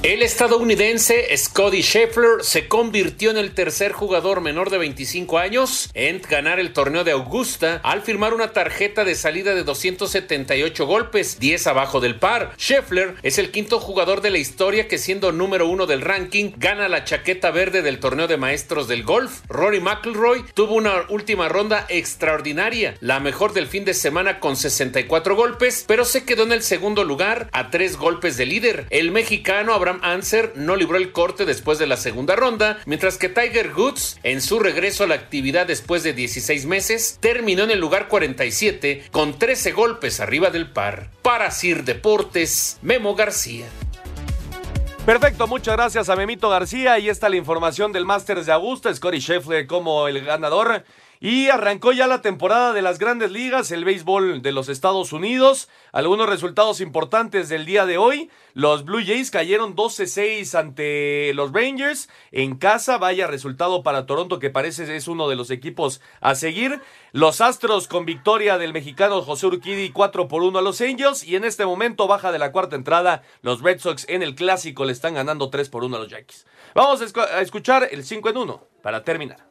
El estadounidense Scotty Scheffler se convirtió en el tercer jugador menor de 25 años en ganar el torneo de Augusta al firmar una tarjeta de salida de 278 golpes, 10 abajo del par. Scheffler es el quinto jugador de la historia que siendo número uno del ranking gana la chaqueta verde del torneo de maestros del golf. Rory McIlroy tuvo una última ronda extraordinaria, la mejor del fin de semana con 64 golpes, pero se quedó en el segundo lugar a tres golpes de líder. El mexicano Abraham Anser no libró el corte después de la segunda ronda, mientras que Tiger Woods, en su regreso a la actividad después de 16 meses, terminó en el lugar 47 con 13 golpes arriba del par. Para Sir Deportes, Memo García. Perfecto, muchas gracias a Memito García. Ahí está la información del Masters de Augusta. Scotty Scheffler como el ganador. Y arrancó ya la temporada de las grandes ligas, el béisbol de los Estados Unidos. Algunos resultados importantes del día de hoy. Los Blue Jays cayeron 12-6 ante los Rangers en casa. Vaya resultado para Toronto que parece es uno de los equipos a seguir. Los Astros con victoria del mexicano José Urquidi 4 por 1 a los Angels. Y en este momento baja de la cuarta entrada. Los Red Sox en el clásico le están ganando 3 por 1 a los Yankees. Vamos a escuchar el 5 en 1 para terminar.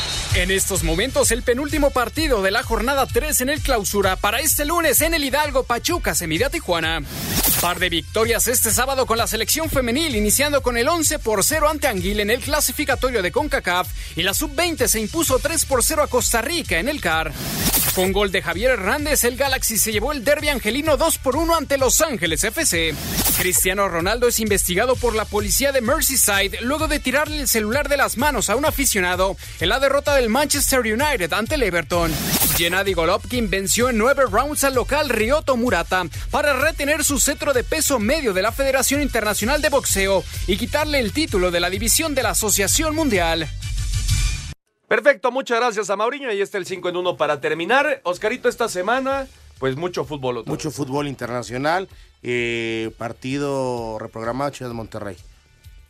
En estos momentos, el penúltimo partido de la jornada 3 en el clausura para este lunes en el Hidalgo Pachuca se mide a Tijuana. Par de victorias este sábado con la selección femenil, iniciando con el 11 por 0 ante Anguil en el clasificatorio de CONCACAF y la sub-20 se impuso 3 por 0 a Costa Rica en el CAR. Con gol de Javier Hernández, el Galaxy se llevó el derby angelino 2 por 1 ante Los Ángeles FC. Cristiano Ronaldo es investigado por la policía de Merseyside luego de tirarle el celular de las manos a un aficionado en la derrota del Manchester United ante el Everton. Gennady Golovkin venció en nueve rounds al local Ryoto Murata para retener su cetro de peso medio de la Federación Internacional de Boxeo y quitarle el título de la división de la Asociación Mundial. Perfecto, muchas gracias a Mauriño. Ahí está el 5 en 1 para terminar. Oscarito, esta semana, pues mucho fútbol. mucho fútbol internacional. Eh, partido reprogramado Chivas Monterrey.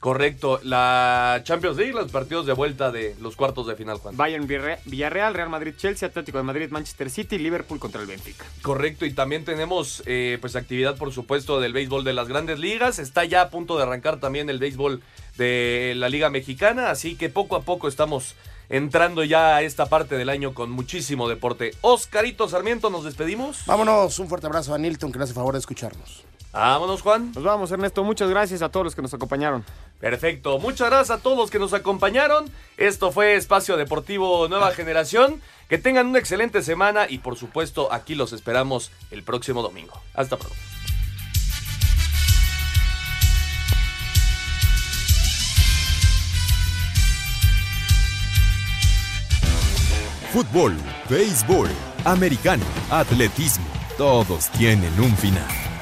Correcto, la Champions League, los partidos de vuelta de los cuartos de final, Juan. Bayern Villarreal, Real Madrid Chelsea, Atlético de Madrid Manchester City, Liverpool contra el Benfica. Correcto, y también tenemos eh, pues actividad por supuesto del béisbol de las grandes ligas, está ya a punto de arrancar también el béisbol de la Liga Mexicana, así que poco a poco estamos entrando ya a esta parte del año con muchísimo deporte. Oscarito Sarmiento, nos despedimos. Vámonos, un fuerte abrazo a Nilton que nos hace favor de escucharnos. Vámonos, Juan. Nos vamos, Ernesto. Muchas gracias a todos los que nos acompañaron. Perfecto. Muchas gracias a todos los que nos acompañaron. Esto fue Espacio Deportivo Nueva Generación. Que tengan una excelente semana y por supuesto aquí los esperamos el próximo domingo. Hasta pronto. Fútbol, béisbol, americano, atletismo, todos tienen un final.